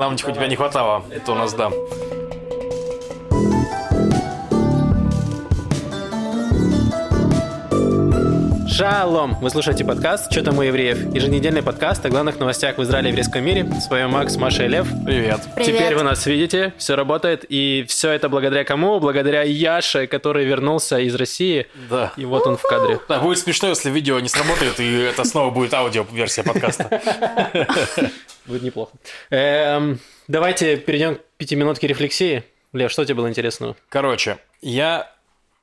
Нам типа тебя не хватало. Это у нас да. Шалом! Вы слушаете подкаст «Что там у евреев?» Еженедельный подкаст о главных новостях в Израиле и еврейском мире. С вами Макс, Маша и Лев. Привет. Привет. Теперь вы нас видите, все работает. И все это благодаря кому? Благодаря Яше, который вернулся из России. Да. И вот он в кадре. Да, будет смешно, если видео не сработает, и это снова будет аудио-версия подкаста. Будет неплохо. Эм, давайте перейдем к пятиминутке рефлексии. Лев, что тебе было интересного? Короче, я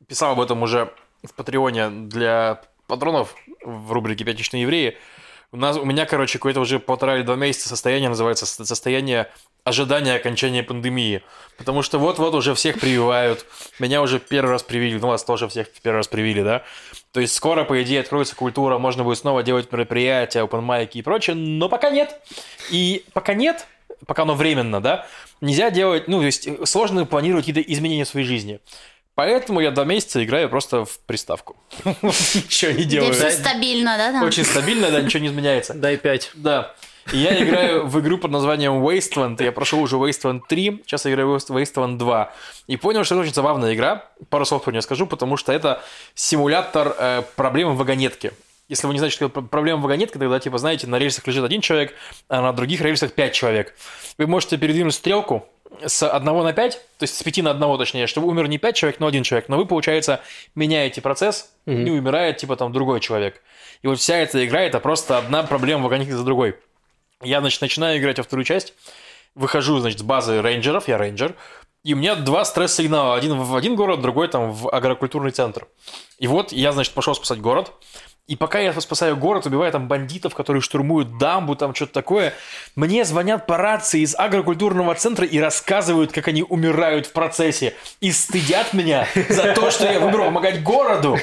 писал об этом уже в Патреоне для патронов в рубрике «Пятничные евреи». У, нас, у меня, короче, какое-то уже полтора или два месяца состояние называется со- состояние ожидания окончания пандемии. Потому что вот-вот уже всех прививают. Меня уже первый раз привили. Ну, вас тоже всех первый раз привили, да? То есть скоро, по идее, откроется культура, можно будет снова делать мероприятия, open и прочее, но пока нет. И пока нет, пока оно временно, да, нельзя делать, ну, то есть э, сложно планировать какие-то изменения в своей жизни. Поэтому я два месяца играю просто в приставку. Ничего не делаю. все стабильно, да? Очень стабильно, да, ничего не изменяется. Дай пять. Да. И я играю в игру под названием Wasteland. Я прошел уже Wasteland 3, сейчас я играю в Wasteland 2. И понял, что это очень забавная игра. Пару слов про нее скажу, потому что это симулятор э, проблемы в вагонетке. Если вы не знаете, что проблема в вагонетке, тогда, типа, знаете, на рельсах лежит один человек, а на других рельсах пять человек. Вы можете передвинуть стрелку с одного на пять, то есть с пяти на одного, точнее, чтобы умер не пять человек, но один человек. Но вы, получается, меняете процесс, и умирает, типа, там, другой человек. И вот вся эта игра – это просто одна проблема вагонетки за другой. Я, значит, начинаю играть во вторую часть, выхожу, значит, с базы рейнджеров, я рейнджер, и у меня два стресс-сигнала. Один в один город, другой там в агрокультурный центр. И вот я, значит, пошел спасать город. И пока я спасаю город, убиваю там бандитов, которые штурмуют дамбу, там что-то такое, мне звонят по рации из агрокультурного центра и рассказывают, как они умирают в процессе. И стыдят меня за то, что я выбрал помогать городу.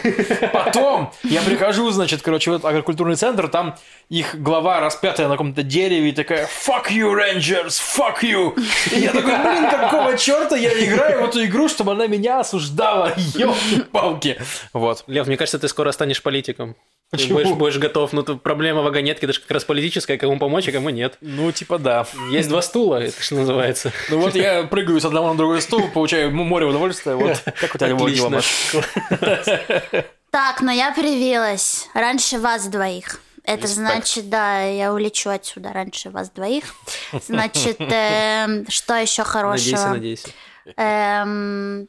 Потом я прихожу, значит, короче, в этот агрокультурный центр, там их глава распятая на каком-то дереве и такая «Fuck you, Rangers! Fuck you!» И я такой, блин, какого черта я играю в эту игру, чтобы она меня осуждала? Ёлки-палки. Вот. Лев, мне кажется, ты скоро станешь политиком. Ты Почему? Будешь, будешь готов. Ну, тут проблема вагонетки, это же как раз политическая, кому помочь, а кому нет. Ну, типа да. Есть два стула, это что называется. Ну вот я прыгаю с одного на другой стул, получаю море удовольствия. Вот. Как у тебя Отлично. Так, но я привилась раньше вас двоих. Это Респект. значит, да, я улечу отсюда раньше вас двоих. Значит, эм, что еще Надейся, хорошего? надейся. Эм,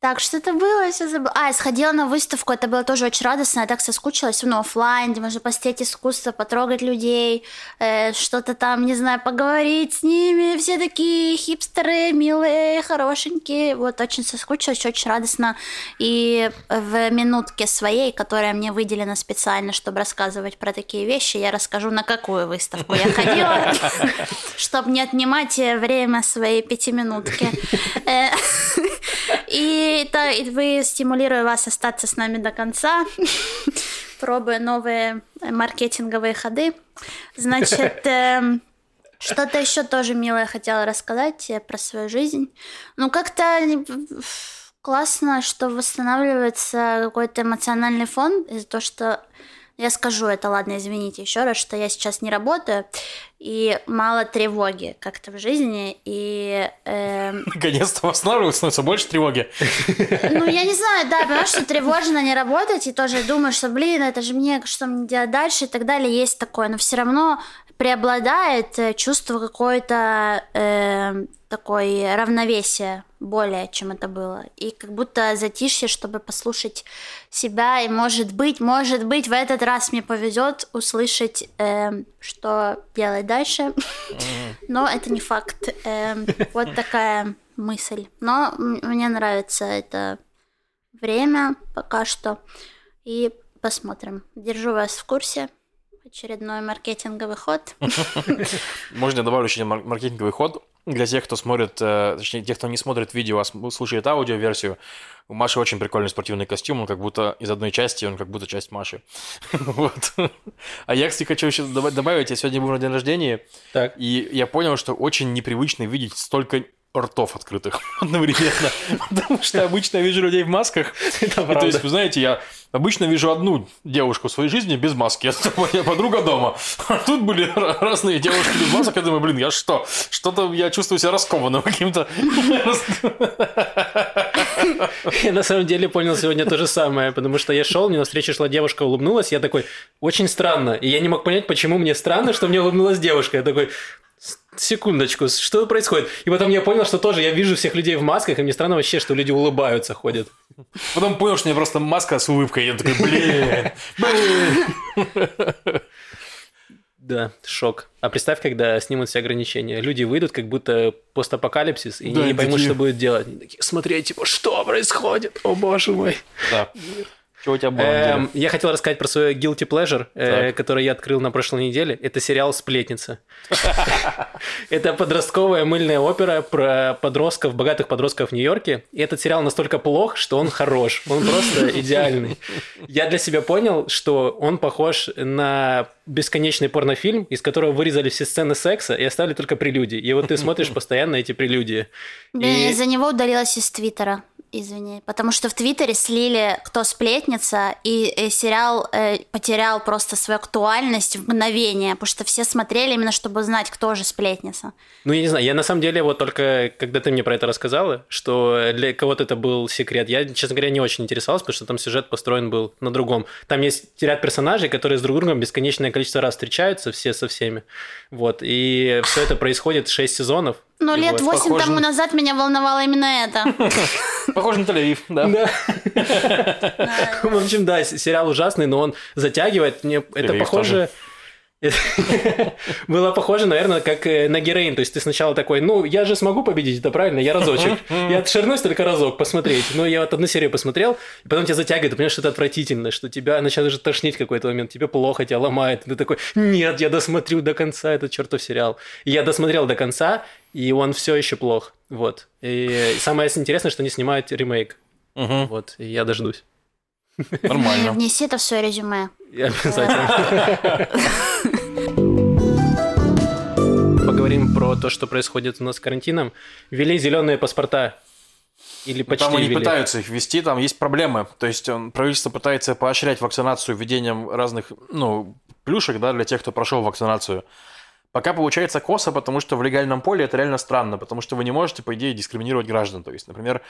так, что это было? Я всё забыла. А, я сходила на выставку, это было тоже очень радостно, я так соскучилась, ну, оффлайн, где можно посмотреть искусство, потрогать людей, э, что-то там, не знаю, поговорить с ними, все такие хипстеры, милые, хорошенькие, вот, очень соскучилась, очень радостно, и в минутке своей, которая мне выделена специально, чтобы рассказывать про такие вещи, я расскажу, на какую выставку я ходила, чтобы не отнимать время своей пятиминутки. Э, И та- и вы стимулирую вас остаться с нами до конца, пробуя новые маркетинговые ходы. Значит, эм, что-то еще тоже милое хотела рассказать э, про свою жизнь. Ну, как-то классно, что восстанавливается какой-то эмоциональный фон из-за того, что я скажу это, ладно, извините еще раз, что я сейчас не работаю, и мало тревоги как-то в жизни, и эм, Наконец-то восстанавливается, становится больше тревоги. ну, я не знаю, да, понимаешь, что тревожно не работать, и тоже думаешь, что, блин, это же мне, что мне делать дальше и так далее, есть такое, но все равно преобладает э, чувство какое-то э, такой равновесия более, чем это было. И как будто затишье, чтобы послушать себя, и может быть, может быть, в этот раз мне повезет услышать, э, что делать дальше, но это не факт. Э, вот такая мысль. Но мне нравится это время пока что. И посмотрим. Держу вас в курсе. Очередной маркетинговый ход. Можно добавлю еще маркетинговый ход для тех, кто смотрит, э, точнее, тех, кто не смотрит видео, а слушает аудиоверсию. У Маши очень прикольный спортивный костюм, он как будто из одной части, он как будто часть Маши. Вот. А я, кстати, хочу еще добав- добавить, я сегодня был на день рождения, Так. и я понял, что очень непривычно видеть столько ртов открытых одновременно. Потому что обычно я вижу людей в масках. И, то есть, вы знаете, я обычно вижу одну девушку в своей жизни без маски. Это моя подруга дома. А тут были разные девушки без масок. Я думаю, блин, я что? Что-то я чувствую себя раскованным каким-то. Я на самом деле понял сегодня то же самое, потому что я шел, мне навстречу шла девушка, улыбнулась, я такой, очень странно. И я не мог понять, почему мне странно, что мне улыбнулась девушка. Я такой, секундочку, что происходит? И потом я понял, что тоже я вижу всех людей в масках, и мне странно вообще, что люди улыбаются, ходят. Потом понял, что у меня просто маска с улыбкой, я такой, блин, блин. Да, шок. А представь, когда снимут все ограничения. Люди выйдут, как будто постапокалипсис, и Да, не поймут, такие- что будет делать. Они такие, смотреть, типа, что происходит? О, боже мой. Да. Что у тебя было? Эм, я хотел рассказать про свой guilty pleasure, э, Так. который я открыл на прошлой неделе. Это сериал «Сплетница». Это подростковая мыльная опера про подростков, богатых подростков в Нью-Йорке. И этот сериал настолько плох, что он хорош. Он просто идеальный. Я для себя понял, что он похож на бесконечный порнофильм, из которого вырезали все сцены секса и оставили только прелюдии. И вот ты смотришь постоянно эти прелюдии. Блин, И- из-за него удалилась из Твиттера. Извини. Потому что в Твиттере слили «Кто сплетница», и э, сериал э, потерял просто свою актуальность в мгновение, потому что все смотрели именно, чтобы узнать, кто же сплетница. Ну, я не знаю, я на самом деле вот только, когда ты мне про это рассказала, что для кого-то это был секрет, я, честно говоря, не очень интересовался, потому что там сюжет построен был на другом. Там есть ряд персонажей, которые с друг другом бесконечное количество раз встречаются, все со всеми. Вот, и все это происходит 6 сезонов. Но И лет восемь похоже тому на- назад меня волновало именно это. Похоже на Тель-Авив, да. В общем, да, сериал ужасный, но он затягивает. Мне это похоже... Было похоже, наверное, как э, на героин. То есть ты сначала такой, ну, я же смогу победить, это правильно, я разочек. Я отширнусь только разок посмотреть. Но я вот одну серию посмотрел, и потом тебя затягивает, ты понимаешь, что это отвратительно, что тебя начинает уже тошнить в какой-то момент, тебе плохо, тебя ломает. Ты такой, нет, я досмотрю до конца этот чертов сериал. И я досмотрел до конца, и он все еще плох. Вот. И самое интересное, что они снимают ремейк. Вот, и я дождусь. Нормально. Внеси это в свое резюме. Я Обязательно. Поговорим про то, что происходит у нас с карантином. Ввели зеленые паспорта. Или почти Там они ввели. пытаются их ввести, там есть проблемы. То есть он, правительство пытается поощрять вакцинацию введением разных, ну, плюшек, да, для тех, кто прошел вакцинацию. Пока получается косо, потому что в легальном поле это реально странно, потому что вы не можете, по идее, дискриминировать граждан. То есть, например,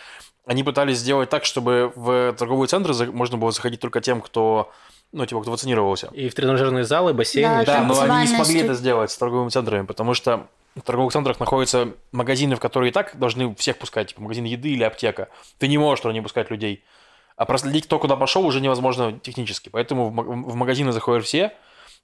они пытались сделать так, чтобы в торговые центры можно было заходить только тем, кто, ну, типа, кто вакцинировался. И в тренажерные залы, бассейны. Да, Да, но они не смогли это сделать с торговыми центрами, потому что в торговых центрах находятся магазины, в которые и так должны всех пускать, типа магазин еды или аптека. Ты не можешь туда не пускать людей. А проследить, кто куда пошел, уже невозможно технически. Поэтому в магазины заходят все,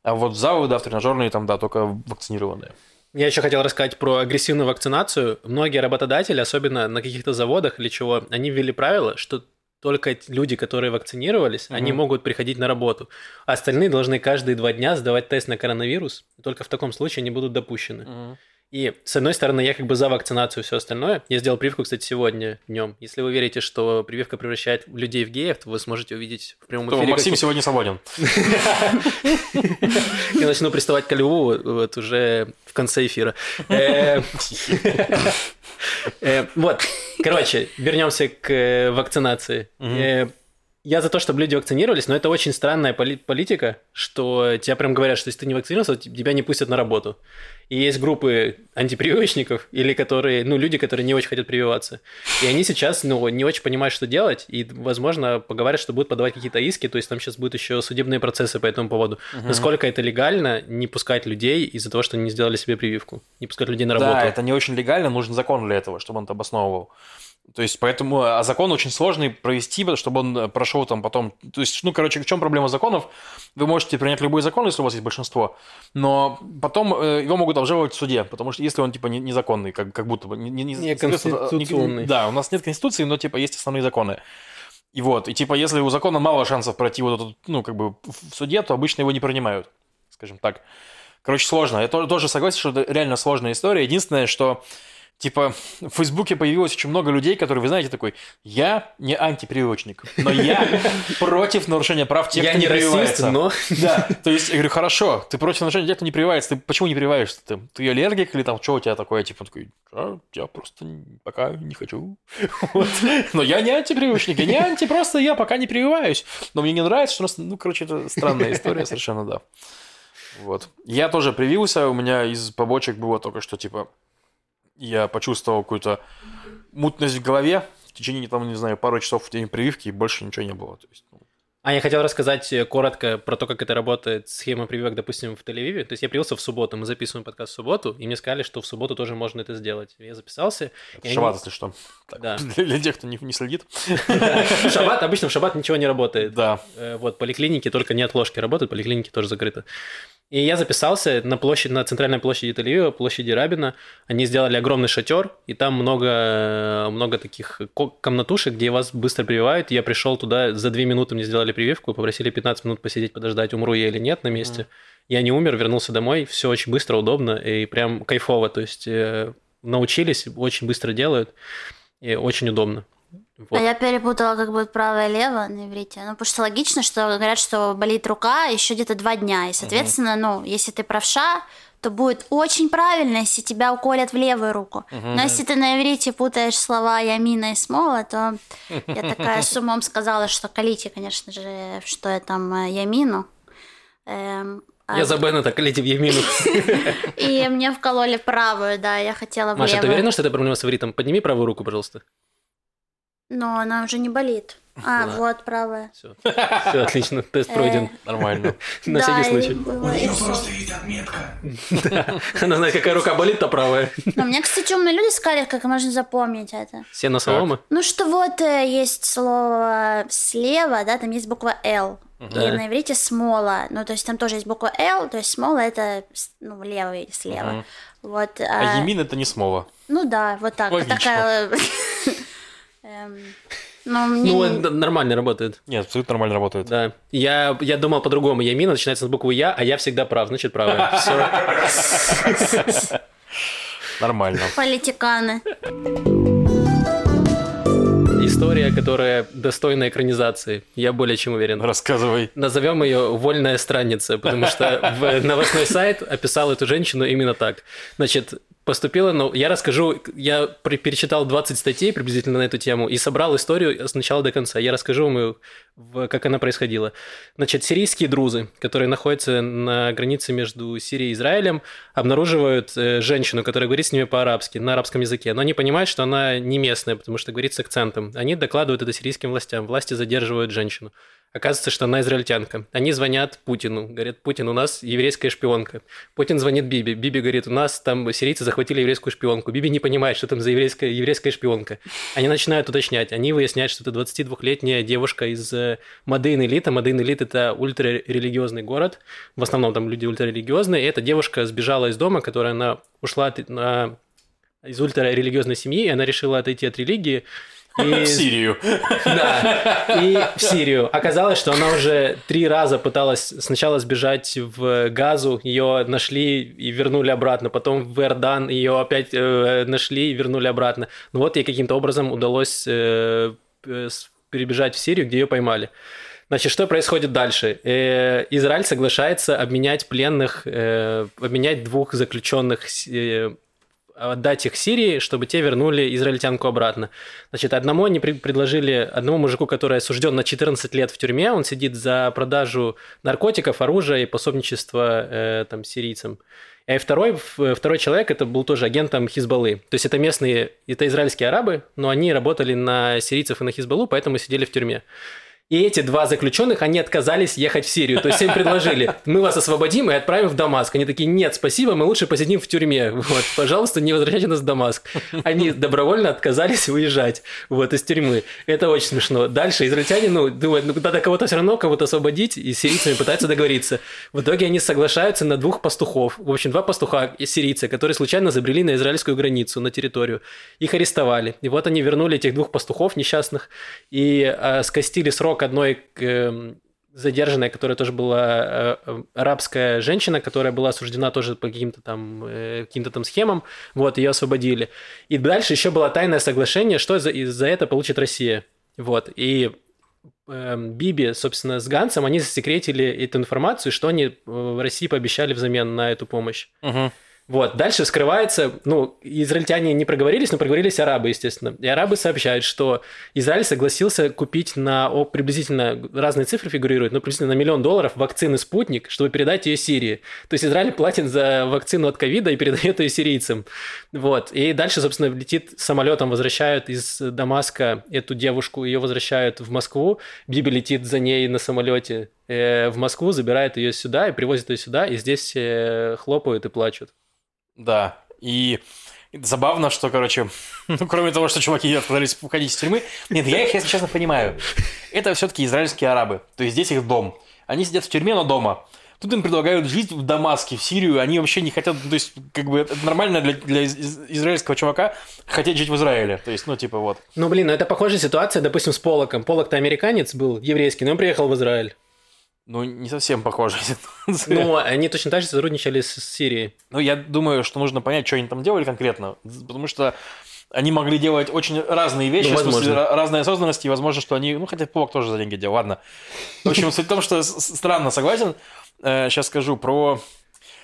а вот залы, да, в тренажерные, там, да, только вакцинированные. Я еще хотел рассказать про агрессивную вакцинацию. Многие работодатели, особенно на каких-то заводах или чего, они ввели правило, что только люди, которые вакцинировались, они Мгм. могут приходить на работу. А остальные должны каждые два дня сдавать тест на коронавирус. Только в таком случае они будут допущены. И, с одной стороны, я как бы за вакцинацию и все остальное. Я сделал прививку, кстати, сегодня днем. Если вы верите, что прививка превращает людей в геев, то вы сможете увидеть в прямом То эфире... Максим как- сегодня свободен. Я начну приставать к льву вот уже в конце эфира. Э, э, Вот, короче, вернемся к э, вакцинации. Я за то, чтобы люди вакцинировались, но это очень странная поли- политика, что тебя прям говорят, что если ты не вакцинировался, то тебя не пустят на работу. И есть группы антипрививочников, или которые, ну, люди, которые не очень хотят прививаться. И они сейчас, ну, не очень понимают, что делать, и, возможно, поговорят, что будут подавать какие-то иски, то есть там сейчас будут еще судебные процессы по этому поводу. Насколько это легально не пускать людей из-за того, что они не сделали себе прививку? Не пускать людей на работу? Да, это не очень легально, нужен закон для этого, чтобы он это обосновывал. То есть, поэтому, а закон очень сложный провести, чтобы он э, прошел там потом. То есть, ну, короче, в чем проблема законов? Вы можете принять любой закон, если у вас есть большинство, но потом э, его могут обжаловать в суде, потому что если он, типа, не- незаконный, как, как будто бы. Не, не- не- Неконституционный. Да, у нас нет конституции, но, типа, есть основные законы. И вот, и, типа, если у закона мало шансов пройти вот этот, ну, как бы, в суде, то обычно его не принимают, скажем так. Короче, сложно. Я то- тоже согласен, что это реально сложная история. Единственное, что Типа, в Фейсбуке появилось очень много людей, которые, вы знаете, такой, я не антипрививочник, но я против нарушения прав тех, кто не прививается. но... Да, то есть я говорю, хорошо, ты против нарушения тех, кто не прививается, ты почему не прививаешься? Ты, ты аллергик или там что у тебя такое? Типа, такой, «А, я просто пока не хочу. Вот. Но я не антипрививочник, я не анти, просто я пока не прививаюсь. Но мне не нравится, что у нас, ну, короче, это странная история совершенно, да. Вот. Я тоже привился, у меня из побочек было только что, типа, я почувствовал какую-то мутность в голове, в течение, там, не знаю, пару часов в день прививки, и больше ничего не было. То есть, ну, А я хотел рассказать э, коротко про то, как это работает, схема прививок, допустим, в Тель-Авиве. То есть я привился в субботу, мы записываем подкаст в субботу, и мне сказали, что в субботу тоже можно это сделать. Я записался. они- Шаббат, если что. Да. Для, для тех, кто не, не следит. Шаббат, обычно в шаббат ничего не работает. Да. Э, Вот, поликлиники только не отложки работают, поликлиники тоже закрыты. И я записался на площадь, на центральной площади Тель-Авива, площади Рабина. Они сделали огромный шатер, и там много, много таких ко- комнатушек, где вас быстро прививают. Я пришел туда, за две минуты мне сделали прививку, попросили 15 минут посидеть, подождать, умру я или нет на месте. Я не умер, вернулся домой, все очень быстро, удобно и прям кайфово. То есть э, научились, очень быстро делают, и очень удобно. Вот. А я перепутала как бы правое и лево на иврите. Ну, потому что логично, что говорят, что болит рука еще где-то два дня. И, соответственно, ну, если ты правша, то будет очень правильно, если тебя уколят в левую руку. Но если ты на иврите путаешь слова ямина и смола, то я такая с умом сказала, что колите, конечно же, что я там э, ямину. Эм, а- Я за Беннета, колите в Емину. И мне вкололи правую, да, я хотела в Маша, ты уверена, что это проблема с ивритом? Подними правую руку, пожалуйста. Но она уже не болит. А, Да. вот правая. Все. Все, отлично. Тест пройден. Нормально. На всякий случай. и всё. Просто есть отметка. Она знает, какая рука болит, то правая. Но мне, кстати, умные люди сказали, как можно запомнить это. Сено солома. Ну, что вот э, есть слово слева, да, там есть буква «Л». И на иврите смола. Ну, то есть там тоже есть буква «Л», то есть смола — это ну, лево или слева. Вот. А а- Емин это не смола. Ну да, вот так. Логично. Такая... эм, Ну, мне... Ну, это нормально работает. Нет, абсолютно нормально работает. Да. Я, я думал по-другому. Ямина начинается с буквы Я, а я всегда прав, значит правая. Все. Нормально. Политиканы. История, которая достойна экранизации. Я более чем уверен. Рассказывай. Назовем ее «Вольная странница», потому что в новостной сайт описал эту женщину именно так. Значит, поступила, ну, я расскажу, я перечитал 20 статей приблизительно на эту тему и собрал историю с начала до конца. Я расскажу вам, как она происходила. Значит, сирийские друзы, которые находятся на границе между Сирией и Израилем, обнаруживают э, женщину, которая говорит с ними по-арабски, на арабском языке, но они понимают, что она не местная, потому что говорит с акцентом. Они докладывают это сирийским властям, власти задерживают женщину. Оказывается, что она израильтянка. Они звонят Путину. Говорят, Путин, у нас еврейская шпионка. Путин звонит Биби. Биби говорит, у нас там сирийцы захватили еврейскую шпионку. Биби не понимает, что там за еврейская, еврейская шпионка. Они начинают уточнять. Они выясняют, что это 22-летняя девушка из э, Мадейн-Элита. Мадейн-Элит – это ультрарелигиозный город. В основном там люди ультрарелигиозные. И эта девушка сбежала из дома, которая она ушла на- из ультрарелигиозной семьи, и она решила отойти от религии. И В Сирию. да, и в Сирию. Оказалось, что она уже три раза пыталась сначала сбежать в Газу, ее нашли и вернули обратно, потом в Иордан ее опять э, нашли и вернули обратно. Ну вот ей каким-то образом удалось э, э, перебежать в Сирию, где ее поймали. Значит, что происходит дальше? Э, Израиль соглашается обменять пленных, э, обменять двух заключенных отдать их Сирии, чтобы те вернули израильтянку обратно. Значит, одному они пред- предложили, одному мужику, который осужден на 14 лет в тюрьме, он сидит за продажу наркотиков, оружия и пособничество э, там, сирийцам. И второй, второй человек, это был тоже агентом Хизбаллы. То есть это местные, это израильские арабы, но они работали на сирийцев и на Хизбаллу, поэтому сидели в тюрьме. И эти два заключенных, они отказались ехать в Сирию. То есть им предложили, мы вас освободим и отправим в Дамаск. Они такие, нет, спасибо, мы лучше посидим в тюрьме. Вот, пожалуйста, не возвращайте нас в Дамаск. Они добровольно отказались уезжать вот, из тюрьмы. Это очень смешно. Дальше израильтяне, ну, думают, ну, надо кого-то все равно кого-то освободить, и с сирийцами пытаются договориться. В итоге они соглашаются на двух пастухов. В общем, два пастуха сирийцы, которые случайно забрели на израильскую границу, на территорию. Их арестовали. И вот они вернули этих двух пастухов несчастных и э, скостили срок одной к, эм, задержанная, которая тоже была э, э, арабская женщина, которая была осуждена тоже по каким-то там, э, каким-то там схемам, вот, ее освободили. И дальше еще было тайное соглашение, что за, за это получит Россия. Вот, и э, Биби, собственно, с Гансом, они засекретили эту информацию, что они в России пообещали взамен на эту помощь. Угу. Вот, дальше вскрывается, ну, израильтяне не проговорились, но проговорились арабы, естественно. И арабы сообщают, что Израиль согласился купить на, о, приблизительно, разные цифры фигурируют, но приблизительно на миллион долларов вакцины «Спутник», чтобы передать ее Сирии. То есть Израиль платит за вакцину от ковида и передает ее сирийцам. Вот, и дальше, собственно, летит самолетом, возвращают из Дамаска эту девушку, ее возвращают в Москву, Биби летит за ней на самолете в Москву, забирает ее сюда и привозит ее сюда, и здесь э, хлопают и плачут. Да, и забавно, что, короче, ну, кроме того, что чуваки отказались уходить из тюрьмы, нет, я их, если честно, понимаю. Это все-таки израильские арабы, то есть здесь их дом. Они сидят в тюрьме, но дома. Тут им предлагают жить в Дамаске, в Сирию, они вообще не хотят, то есть, как бы, это нормально для, для израильского чувака хотеть жить в Израиле, то есть, ну, типа, вот. Ну, блин, ну это похожая ситуация, допустим, с Полоком. Полок-то американец был, еврейский, но он приехал в Израиль. Ну, не совсем похоже. Ну, они точно так же сотрудничали с Сирией. Ну, я думаю, что нужно понять, что они там делали конкретно, потому что они могли делать очень разные вещи, ну, в смысле, разной осознанности, и возможно, что они, ну, хотя Повок тоже за деньги делал, ладно. В общем, суть в том, что странно, согласен, сейчас э, скажу про...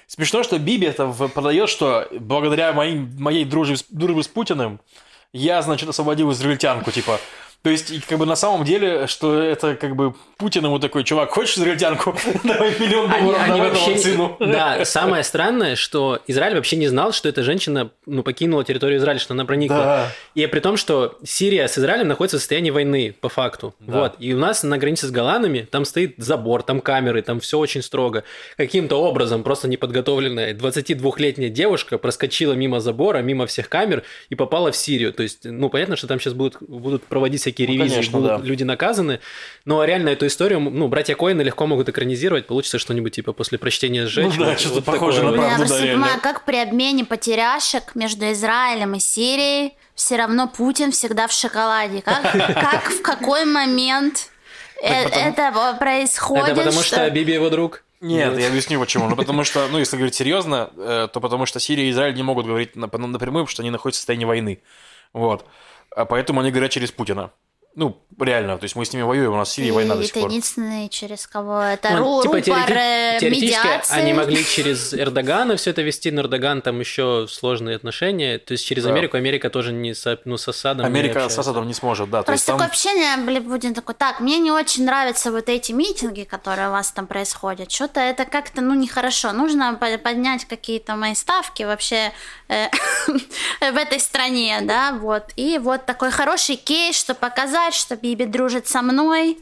Смешно, что Биби это продает, что благодаря моей, моей дружбе, дружбе с Путиным я, значит, освободил израильтянку, типа, то есть, как бы на самом деле, что это как бы Путин ему такой, чувак, хочешь израильтянку? Давай миллион долларов, они, давай вообще... вакцину. Да, самое странное, что Израиль вообще не знал, что эта женщина ну, покинула территорию Израиля, что она проникла. Да. И при том, что Сирия с Израилем находится в состоянии войны, по факту. Да. Вот. И у нас на границе с Голландами там стоит забор, там камеры, там все очень строго. Каким-то образом просто неподготовленная 22-летняя девушка проскочила мимо забора, мимо всех камер и попала в Сирию. То есть, ну, понятно, что там сейчас будут, будут проводить всякие ну, ревизии, конечно, будут да. люди наказаны. Но реально эту историю, ну, братья Коины легко могут экранизировать, получится что-нибудь типа после прочтения сжечь. Ну, да, что-то вот похоже такое. на правду, да, понимаю, как при обмене потеряшек между Израилем и Сирией все равно Путин всегда в шоколаде. Как, как в какой момент это происходит? Это потому что Биби его друг? Нет, Нет, я объясню почему. Ну, потому что, ну, если говорить серьезно, э, то потому что Сирия и Израиль не могут говорить напрямую, потому что они находятся в состоянии войны. Вот. А поэтому они говорят через Путина. Ну, реально, то есть мы с ними воюем, у нас в Сирии и война до сих пор. Это единственный, через кого это ну, ру, типа, рупор теорети- теоретически они могли через Эрдогана все это вести, но Эрдоган там еще сложные отношения, то есть через да. Америку, Америка тоже не с, ну, с Асадом Америка с Асадом не сможет, да. Просто такое там... общение, блин, Путин такой, так, мне не очень нравятся вот эти митинги, которые у вас там происходят, что-то это как-то, ну, нехорошо, нужно поднять какие-то мои ставки вообще э, в этой стране, да, вот, и вот такой хороший кейс, что показать сказать, что Биби дружит со мной.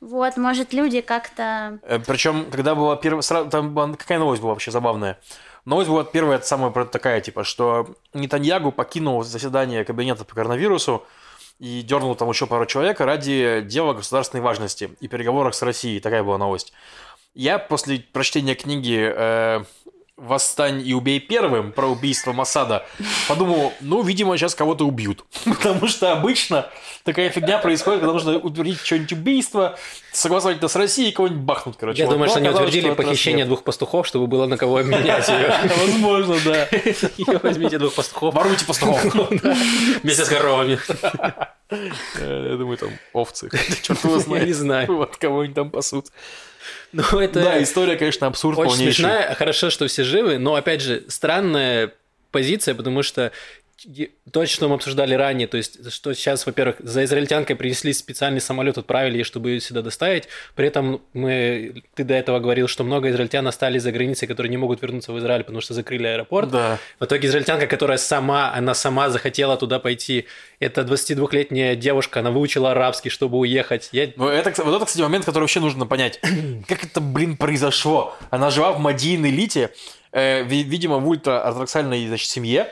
Вот, может, люди как-то... Э, Причем, когда была первая... Там какая новость была вообще забавная? Новость была первая, самая такая, типа, что Нетаньягу покинул заседание кабинета по коронавирусу и дернул там еще пару человек ради дела государственной важности и переговорах с Россией. Такая была новость. Я после прочтения книги э, «Восстань и убей первым» про убийство Масада, подумал, ну, видимо, сейчас кого-то убьют. Потому что обычно такая фигня происходит, когда нужно утвердить что-нибудь убийство, согласовать это с Россией кого-нибудь бахнуть, короче. Я вот. думаю, что они утвердили похищение двух пастухов, чтобы было на кого обменять ее. Возможно, да. Возьмите двух пастухов. Воруйте пастухов. Вместе с коровами. Я думаю, там овцы. Черт его знает. Не знаю. Вот кого-нибудь там пасут. Ну, это... Да, история, конечно, абсурд Очень полнейший. смешная, хорошо, что все живы, но, опять же, странная позиция, потому что то, что мы обсуждали ранее, то есть, что сейчас, во-первых, за израильтянкой принесли специальный самолет, отправили, чтобы ее сюда доставить. При этом мы, ты до этого говорил, что много израильтян остались за границей, которые не могут вернуться в Израиль, потому что закрыли аэропорт. Да. В итоге израильтянка, которая сама, она сама захотела туда пойти, это 22-летняя девушка, она выучила арабский, чтобы уехать. Я... Ну, это, вот это, кстати, момент, который вообще нужно понять. как это, блин, произошло? Она жила в Мадийной Лите, э, видимо, в ультраортодоксальной значит, семье,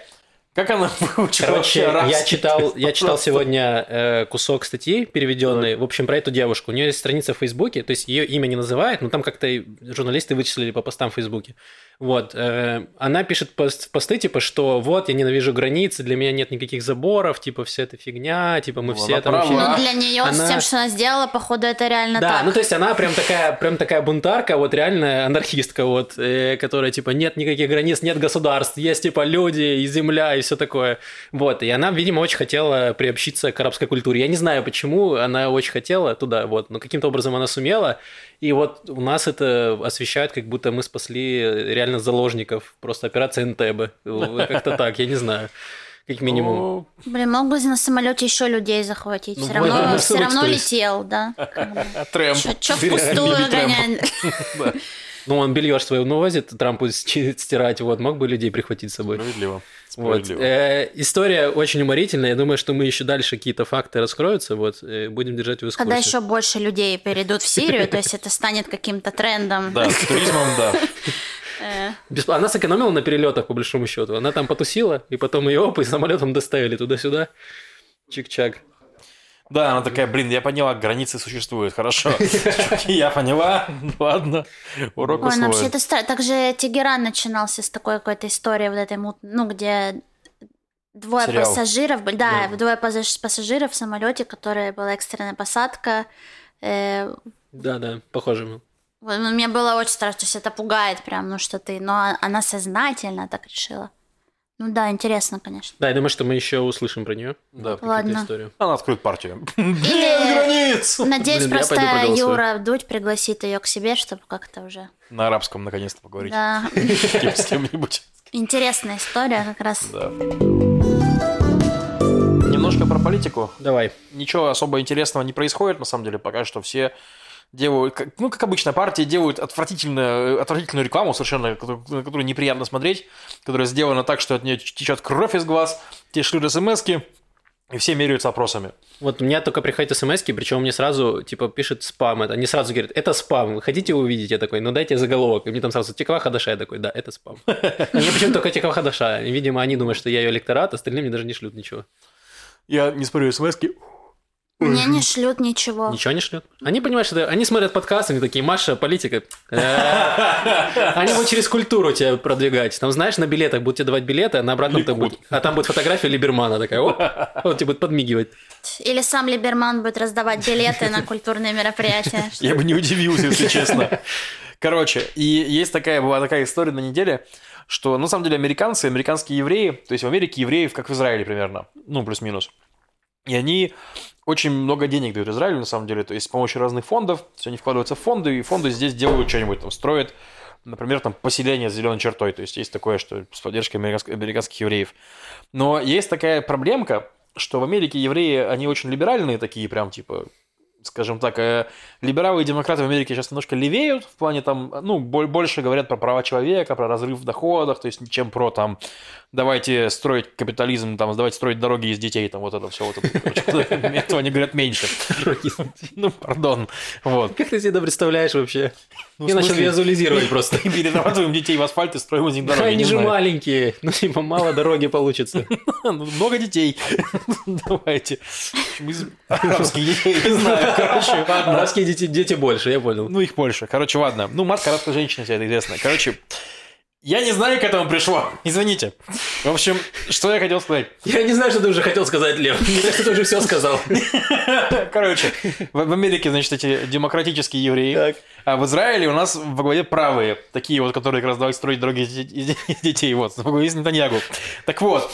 как она выучила Короче, я читал, я читал сегодня э, кусок статьи переведенной, так. в общем, про эту девушку. У нее есть страница в Фейсбуке, то есть ее имя не называют, но там как-то журналисты вычислили по постам в Фейсбуке. Вот, э, она пишет пост, посты, типа, что вот, я ненавижу границы, для меня нет никаких заборов, типа, вся эта фигня, типа, мы Ну, все там... вообще- Ну, для нее с она- тем, что она сделала, походу, это реально Да, так. ну то есть она прям такая, прям такая бунтарка, вот реальная анархистка, вот, э, которая типа нет никаких границ, нет государств, есть типа люди и земля и все такое. Вот, и она, видимо, очень хотела приобщиться к арабской культуре. Я не знаю, почему она очень хотела туда, вот, но каким-то образом она сумела. И вот у нас это освещают, как будто мы спасли реально заложников, просто операция Энтебе. Как-то так, я не знаю. Как минимум. Блин, мог бы на самолете еще людей захватить. Ну, все вот, равно, все равно летел, да. Трэмп. Реально, впустую гонять? Ну, он белье свое увозит, Трампу сти- стирать, вот, мог бы людей прихватить с собой. Справедливо. Вот. Справедливо. Э, история очень уморительная. Я думаю, что мы еще дальше какие-то факты раскроются. Вот, э, будем держать в Когда экскурсии. еще больше людей перейдут в Сирию, то есть это станет каким-то трендом. Да, с туризмом, да. Э, Бесп- Она сэкономила на перелетах, по большому счету. Она там потусила, и потом ее оп, и самолетом доставили туда-сюда. Чик-чак. Да, она такая, блин, я поняла, границы существуют, хорошо. Я поняла, ладно, урок Ой, ну вообще это странно. Также Тегеран начинался с такой какой-то истории вот этой мут... ну, где двое Сериал. пассажиров, да, Да. двое пассаж- пассажиров в самолете, которая была экстренная посадка. Э, Да-да, похоже. Ну, мне было очень страшно, то есть это пугает прям, ну что ты, но она сознательно так решила. Ну да, интересно, конечно. Да, я думаю, что мы еще услышим про нее. Да. Ладно. историю. Она откроет партию. Или, Границ! надеюсь, Блин, просто. Юра Дудь пригласит ее к себе, чтобы как-то уже... На арабском наконец-то поговорить. Да, С кем- С кем-нибудь. интересная история как раз. Да. Немножко про политику. Давай. Ничего особо интересного не происходит, на самом деле, пока что все делают, как- ну, как обычно, партии делают отвратительную, отвратительную рекламу совершенно, которую, на которую неприятно смотреть, которая сделана так, что от нее течет кровь из глаз, те шлют смс и все меряются опросами. Вот у меня только приходят смс причем мне сразу, типа, пишет спам. Это. Они сразу говорят, это спам, вы хотите увидеть? Я такой, ну дайте заголовок. И мне там сразу Тиква Хадаша. Я такой, да, это спам. Мне почему только Тиква Хадаша. Видимо, они думают, что я ее электорат, остальные мне даже не шлют ничего. Я не смотрю смс Мне не шлют ничего. Ничего не шлют. Они понимают, что это... Они смотрят подкаст, они такие, Маша, политика. Они будут через культуру тебя продвигать. Там, знаешь, на билетах будут тебе давать билеты, а на обратном там будет... А там будет фотография Либермана такая, оп, он тебе будет подмигивать. Или сам Либерман будет раздавать билеты на культурные мероприятия. Я бы не удивился, если честно. Короче, и есть такая, была такая история на неделе, что на самом деле американцы, американские евреи, то есть в Америке евреев, как в Израиле примерно, ну, плюс-минус. И они очень много денег дают Израилю, на самом деле, то есть с помощью разных фондов, есть они вкладываются в фонды, и фонды здесь делают что-нибудь, там, строят, например, там, поселение с зеленой чертой, то есть есть такое, что с поддержкой американских, евреев. Но есть такая проблемка, что в Америке евреи, они очень либеральные такие, прям, типа, скажем так, э, либералы и демократы в Америке сейчас немножко левеют, в плане там, ну, бо- больше говорят про права человека, про разрыв в доходах, то есть чем про там, давайте строить капитализм, там, давайте строить дороги из детей, там, вот это все, вот это, этого они говорят меньше. Ну, пардон, вот. Как ты себе это представляешь вообще? Ну, Я в начал визуализировать просто. Перерабатываем детей в асфальт и строим из них дороги, Они же маленькие, ну типа мало дороги получится. Ну, Много детей. Давайте. Из арабских детей, не знаю, короче, ладно. Арабские дети, больше, я понял. Ну, их больше. Короче, ладно. Ну, матка арабской женщины, это известно. Короче, я не знаю, как к этому пришло. Извините. В общем, что я хотел сказать. Я не знаю, что ты уже хотел сказать, Лев. Мне кажется, ты уже все сказал. Короче, в Америке, значит, эти демократические евреи, Так. а в Израиле у нас во главе правые, такие вот, которые как раз давайте строить дороги из из- из детей, вот, с Нетаньягу. Так вот,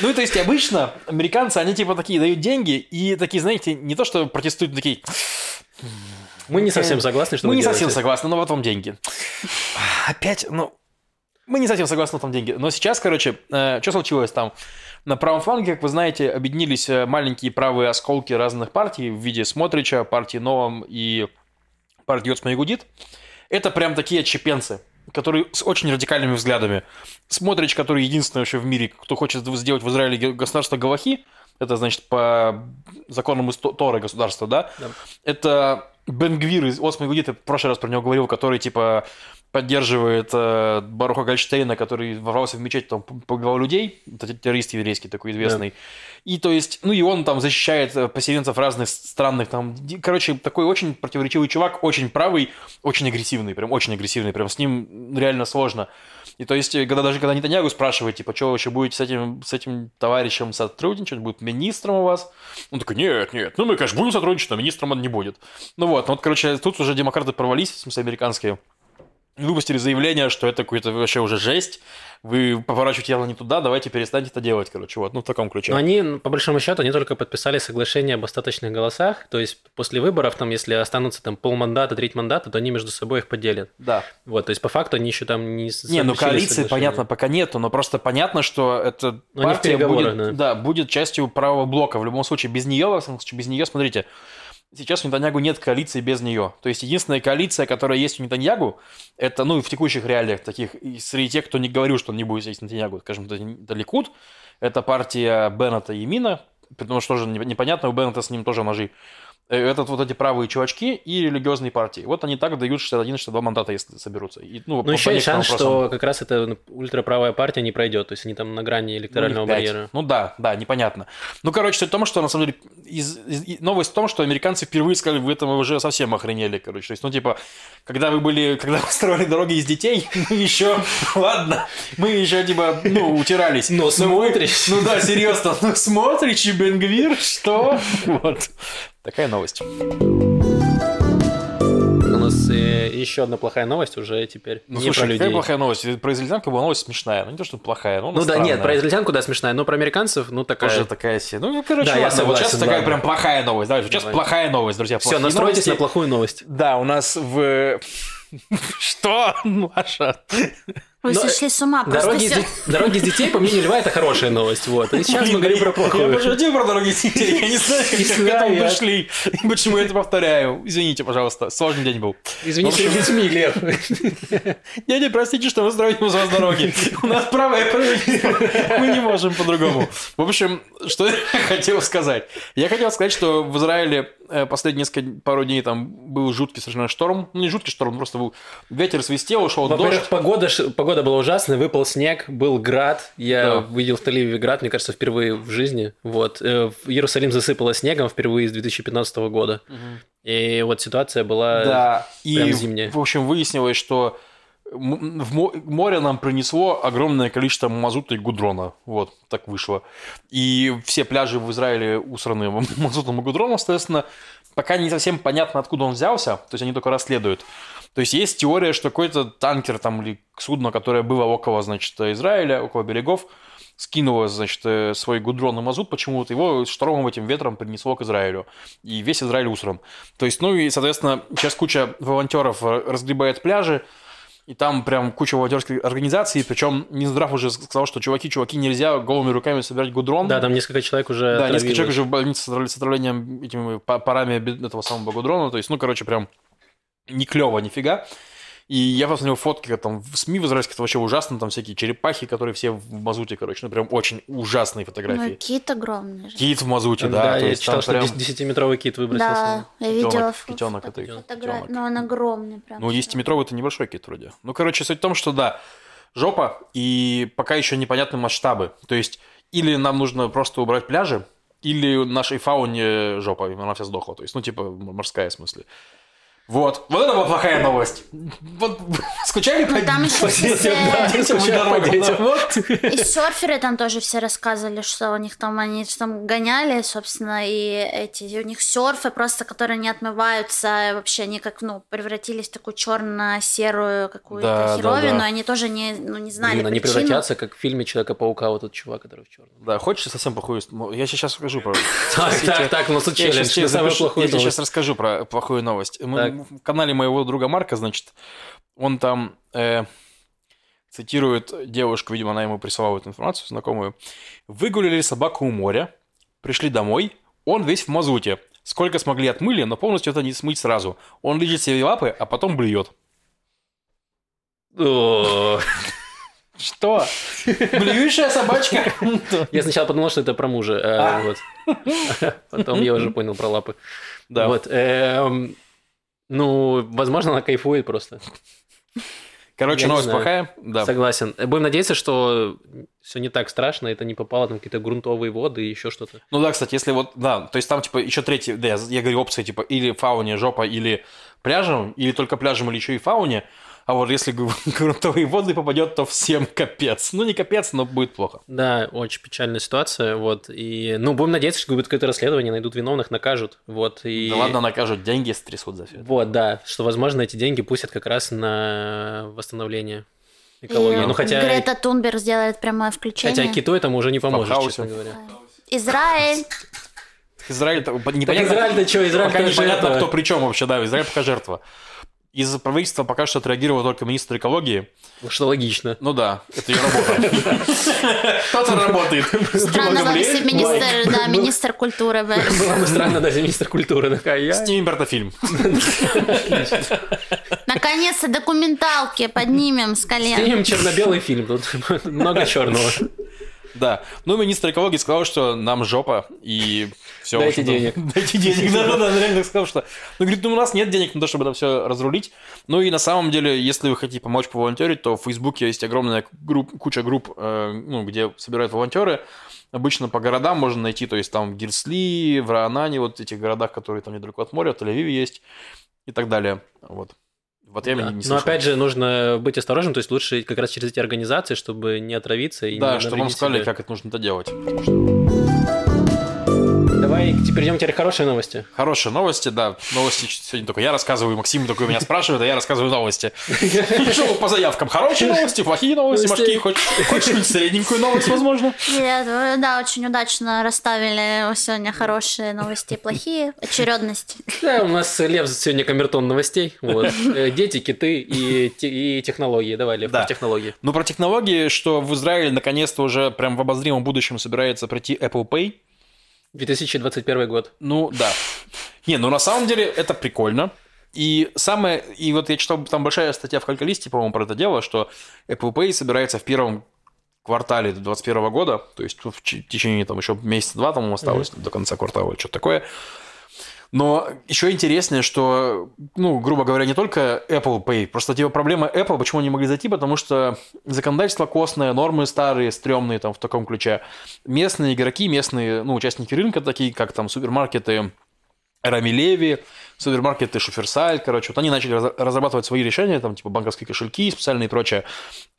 ну, то есть обычно американцы, они типа такие дают деньги и такие, знаете, не то, что протестуют, но такие, Мы не совсем согласны, что мы не совсем делаете. согласны, но вот вам деньги. Опять, ну, мы не совсем согласны, там деньги. Но сейчас, короче, э, что случилось там? На правом фланге, как вы знаете, объединились э, маленькие правые осколки разных партий в виде Смотрича, партии Новом и партии Йоцма и Гудит. Это прям такие отщепенцы, которые с очень радикальными взглядами. Смотрич, который единственный вообще в мире, кто хочет сделать в Израиле государство Галахи, это, значит, по законам из То- Торы государства, да? Да. Это Бенгвир из Осмой Гудит, я в прошлый раз про него говорил, который, типа, поддерживает э, Баруха Гольштейна, который ворвался в мечеть, там, побивал людей, это террорист еврейский такой известный. И то есть, ну и он там защищает э, поселенцев разных странных там, короче, такой очень противоречивый чувак, очень правый, очень агрессивный, прям очень агрессивный, прям с ним реально сложно. И то есть, когда даже когда Нетаньягу спрашивает, типа, что вы еще будете с этим, с этим товарищем сотрудничать, будет министром у вас? Он такой, нет, нет, ну мы, конечно, будем сотрудничать, но министром он не будет. Ну вот, ну вот, короче, тут уже демократы провались, в смысле, американские, выпустили заявление, что это какой-то вообще уже жесть, вы поворачиваете дело не туда, давайте перестаньте это делать, короче, вот, ну в таком ключе. Но они, по большому счету, они только подписали соглашение об остаточных голосах, то есть после выборов, там, если останутся там полмандата, треть мандата, то они между собой их поделят. Да. Вот, то есть по факту они еще там не Не, ну коалиции, соглашение. понятно, пока нету, но просто понятно, что это Ну, партия будет, да. да, будет частью правого блока. В любом случае, без нее, во всяком случае, без нее, смотрите, сейчас у Нетаньягу нет коалиции без нее. То есть единственная коалиция, которая есть у Нетаньягу, это, ну, в текущих реалиях таких, среди тех, кто не говорил, что он не будет есть Нетаньягу, скажем, Ликуд, это партия Беннета и Мина, потому что тоже непонятно, у Беннета с ним тоже ножи. Э, Это вот эти правые чувачки и религиозные партии. Вот они так дают 61-62 мандата, если соберутся. И, ну, Ну, еще есть шанс, вопросам. что как раз эта ну, ультраправая партия не пройдет, то есть они там на грани Ну, электорального у них пять. барьера. Ну да, да, непонятно. Ну, короче, суть в том, что на самом деле из- из- новость в том, что американцы впервые сказали, вы этом уже совсем охренели, короче. То есть, ну, типа, когда вы были, когда вы строили дороги из детей, мы еще, ладно, мы еще, типа, ну, утирались. Но смотришь. ну да, серьезно, ну смотришь, и Бенгвир, что? Вот. Такая новость. У нас э, еще одна плохая новость уже теперь Ну, не слушай, про какая людей. плохая новость? Про израильтянку была новость смешная. Ну, не то, что плохая, но Ну да, нет, странная. про израильтянку, да, смешная, но про американцев, ну такая... Тоже такая себе. Ну, короче, Да, я ладно, вот сейчас согласен, такая ладно. прям плохая новость. Давай, сейчас Давай. плохая новость, друзья. Все, настройтесь новости. на плохую новость. Да, у нас в... Что, Маша? Вы Но, сошли с ума. Просто Дороги, де- дороги детей, по мнению Льва, это хорошая новость. Вот. И сейчас мы говорим про Я плохую. пошутил про дороги детей, я не знаю, как к этому я- пришли. Почему я это повторяю. Извините, пожалуйста, сложный день был. Извините, с детьми, Глеб. Дядя, простите, что мы строим у вас дороги. У нас правое правительство. Мы не можем по-другому. В общем, что я хотел сказать. Я хотел сказать, что в Израиле э, последние несколько пару дней там был жуткий совершенно шторм. Ну, не жуткий шторм, просто был ветер свистел, ушел дождь. погода, ш- погода была ужасная, выпал снег, был град. Я Да. видел в Тель-Авиве град, мне кажется, впервые в жизни. Вот. Э, Иерусалим засыпало снегом впервые с 2015 года. И вот ситуация была... Да, и, прям зимняя. в общем, выяснилось, что в мо- море нам принесло огромное количество мазута и гудрона. Вот, так вышло. И все пляжи в Израиле усраны мазутом и гудроном, соответственно, пока не совсем понятно, откуда он взялся, то есть они только расследуют. То есть есть теория, что какой-то танкер там или судно, которое было около, значит, Израиля, около берегов, скинуло, значит, э, свой гудрон и мазут почему-то, его штормом этим ветром принесло к Израилю. И весь Израиль усран. То есть, ну и, соответственно, сейчас куча волонтеров разгребает пляжи, и там прям куча волонтерских организаций, причем Минздрав уже сказал, что чуваки, чуваки, нельзя голыми руками собирать гудрон. Да, там несколько человек уже Да, несколько отравилось. человек уже в больнице с отравлением- этими па- парами этого самого гудрона. То есть, ну, короче, прям не клево нифига. И я посмотрел фотки, как там в СМИ в израильских, это вообще ужасно, там всякие черепахи, которые все в мазуте, короче, ну, прям очень ужасные Ну, фотографии. кит огромный же. Кит в мазуте, Да, да, я есть читал, что прям... 10-метровый кит выбросился. Да, я видела Китенок, фо- китенок фото- это фотографию. китенок. Но он огромный прям. Ну, 10-метровый это небольшой кит вроде. Ну, короче, суть в том, что да, жопа, и пока еще непонятны масштабы. То есть, или нам нужно просто убрать пляжи, или нашей фауне жопа, и она вся сдохла. То есть, ну, типа, морская в смысле. Вот. Вот это была плохая новость. Вот скучали по Ну, там еще детям, Да, детям и по дорогам, да. детям. Вот. И серферы там тоже все рассказывали, что у них там они там гоняли, собственно, и эти у них серфы просто, которые не отмываются, вообще они как ну превратились в такую черно-серую какую-то Да, да, херовину, да. они тоже не ну не знали Блин, они причину. превратятся, как в фильме Человека-паука, вот этот чувак, который в черном. Да, хочешь совсем плохую... Я сейчас расскажу про... Так, так, так, у нас тут Я челлендж самую плохую я сейчас расскажу про плохую новость. Мы-. В канале моего друга Марка, значит, он там э, цитирует девушку, видимо, она ему присылала эту информацию, знакомую. Выгуляли собаку у моря, пришли домой, он весь в мазуте. Сколько смогли отмыли, но полностью это не смыть сразу. Он лежит себе лапы, а потом блюет. Что? Блюющая собачка? Я сначала подумал, что это про мужа, а, А. Потом я уже понял про лапы. Да. Вот. Ну, возможно, она кайфует просто. Короче, Я новость плохая. Да. Согласен. Будем надеяться, что все не так страшно, это не попало там какие-то грунтовые воды и еще что-то. Ну да, кстати, если вот, да, то есть там типа еще третий, да, я, я говорю опции типа или фауне жопа, или пляжем, или только пляжем, или еще и фауне. А вот если грунтовые воды попадет, то всем капец. Ну, не капец, но будет плохо. Да, очень печальная ситуация, вот, и, ну, будем надеяться, что будет какое-то расследование, найдут виновных, накажут, вот, и... Да ладно, накажут, деньги стрясут за все. Вот, да, что, возможно, эти деньги пустят как раз на восстановление экологии. И ну, хотя, Грета Тунберг сделает прямое включение. хотя киту этому уже не поможет, честно говоря. Израиль. Израиль, это Так непонятно. Израиль-то что, Израиль пока непонятно, кто при чем вообще, да, Израиль пока жертва. Из правительства пока что отреагировал только министр экологии. Что логично. Ну да, это ее работа. Кто-то работает. Странно, если времени. министр, да, министр культуры. бы. Было бы странно, даже министр культуры. Снимем братофильм. Наконец-то документалки поднимем с колен. Снимем черно-белый фильм, тут много черного. Да. Ну, министр экологии сказал, что нам жопа, и все. Дайте денег. Дайте денег. Да-да-да, он реально так сказал, что... Ну, говорит, ну, у нас нет денег на то, чтобы это все разрулить. Ну, и на самом деле, если вы хотите помочь поволонтерить, то в Фейсбуке есть огромная групп, куча групп, э, ну, где собирают волонтеры. Обычно по городам можно найти, то есть там Гирсли, в Раанане, вот этих городах, которые там недалеко от моря, в Тель-Авиве есть и так далее. Вот. Вот я Да. не, не Но слышал. опять же, нужно быть осторожным, то есть лучше как раз через эти организации, чтобы не отравиться и Да, не чтобы вам навредить сказали, себе. как это нужно это делать. Давай теперь перейдем теперь к хорошей новости. Хорошие новости, да. Новости сегодня только я рассказываю, Максим только меня спрашивает, а я рассказываю новости. Что по заявкам? Хорошие новости, плохие новости, какие хочешь, какую-нибудь средненькую новость, возможно? Нет, да, очень удачно расставили сегодня хорошие новости и плохие. Очередность. Да, у нас Лев сегодня камертон новостей. Вот. Э, Дети, киты и технологии. Давай, Лев, Да. про технологии. Ну, про технологии, что в Израиле наконец-то уже прям в обозримом будущем собирается пройти Apple Pay. 2021 год. Ну, да. Не, ну на самом деле это прикольно. И самое, и вот я читал, там большая статья в Калькалисте, по-моему, про это дело, что Apple Pay собирается в первом квартале 2021 года, то есть в течение там еще месяца-два там осталось до конца квартала, что-то такое. Но еще интереснее, что, ну, грубо говоря, не только Apple Pay, просто типа проблема Apple, почему они не могли зайти, потому что законодательство костное, нормы старые, стрёмные там в таком ключе. Местные игроки, местные, ну, участники рынка, такие как там супермаркеты Рами Леви, супермаркеты Шуферсаль, короче, вот они начали раз- разрабатывать свои решения, там, типа банковские кошельки специальные и прочее.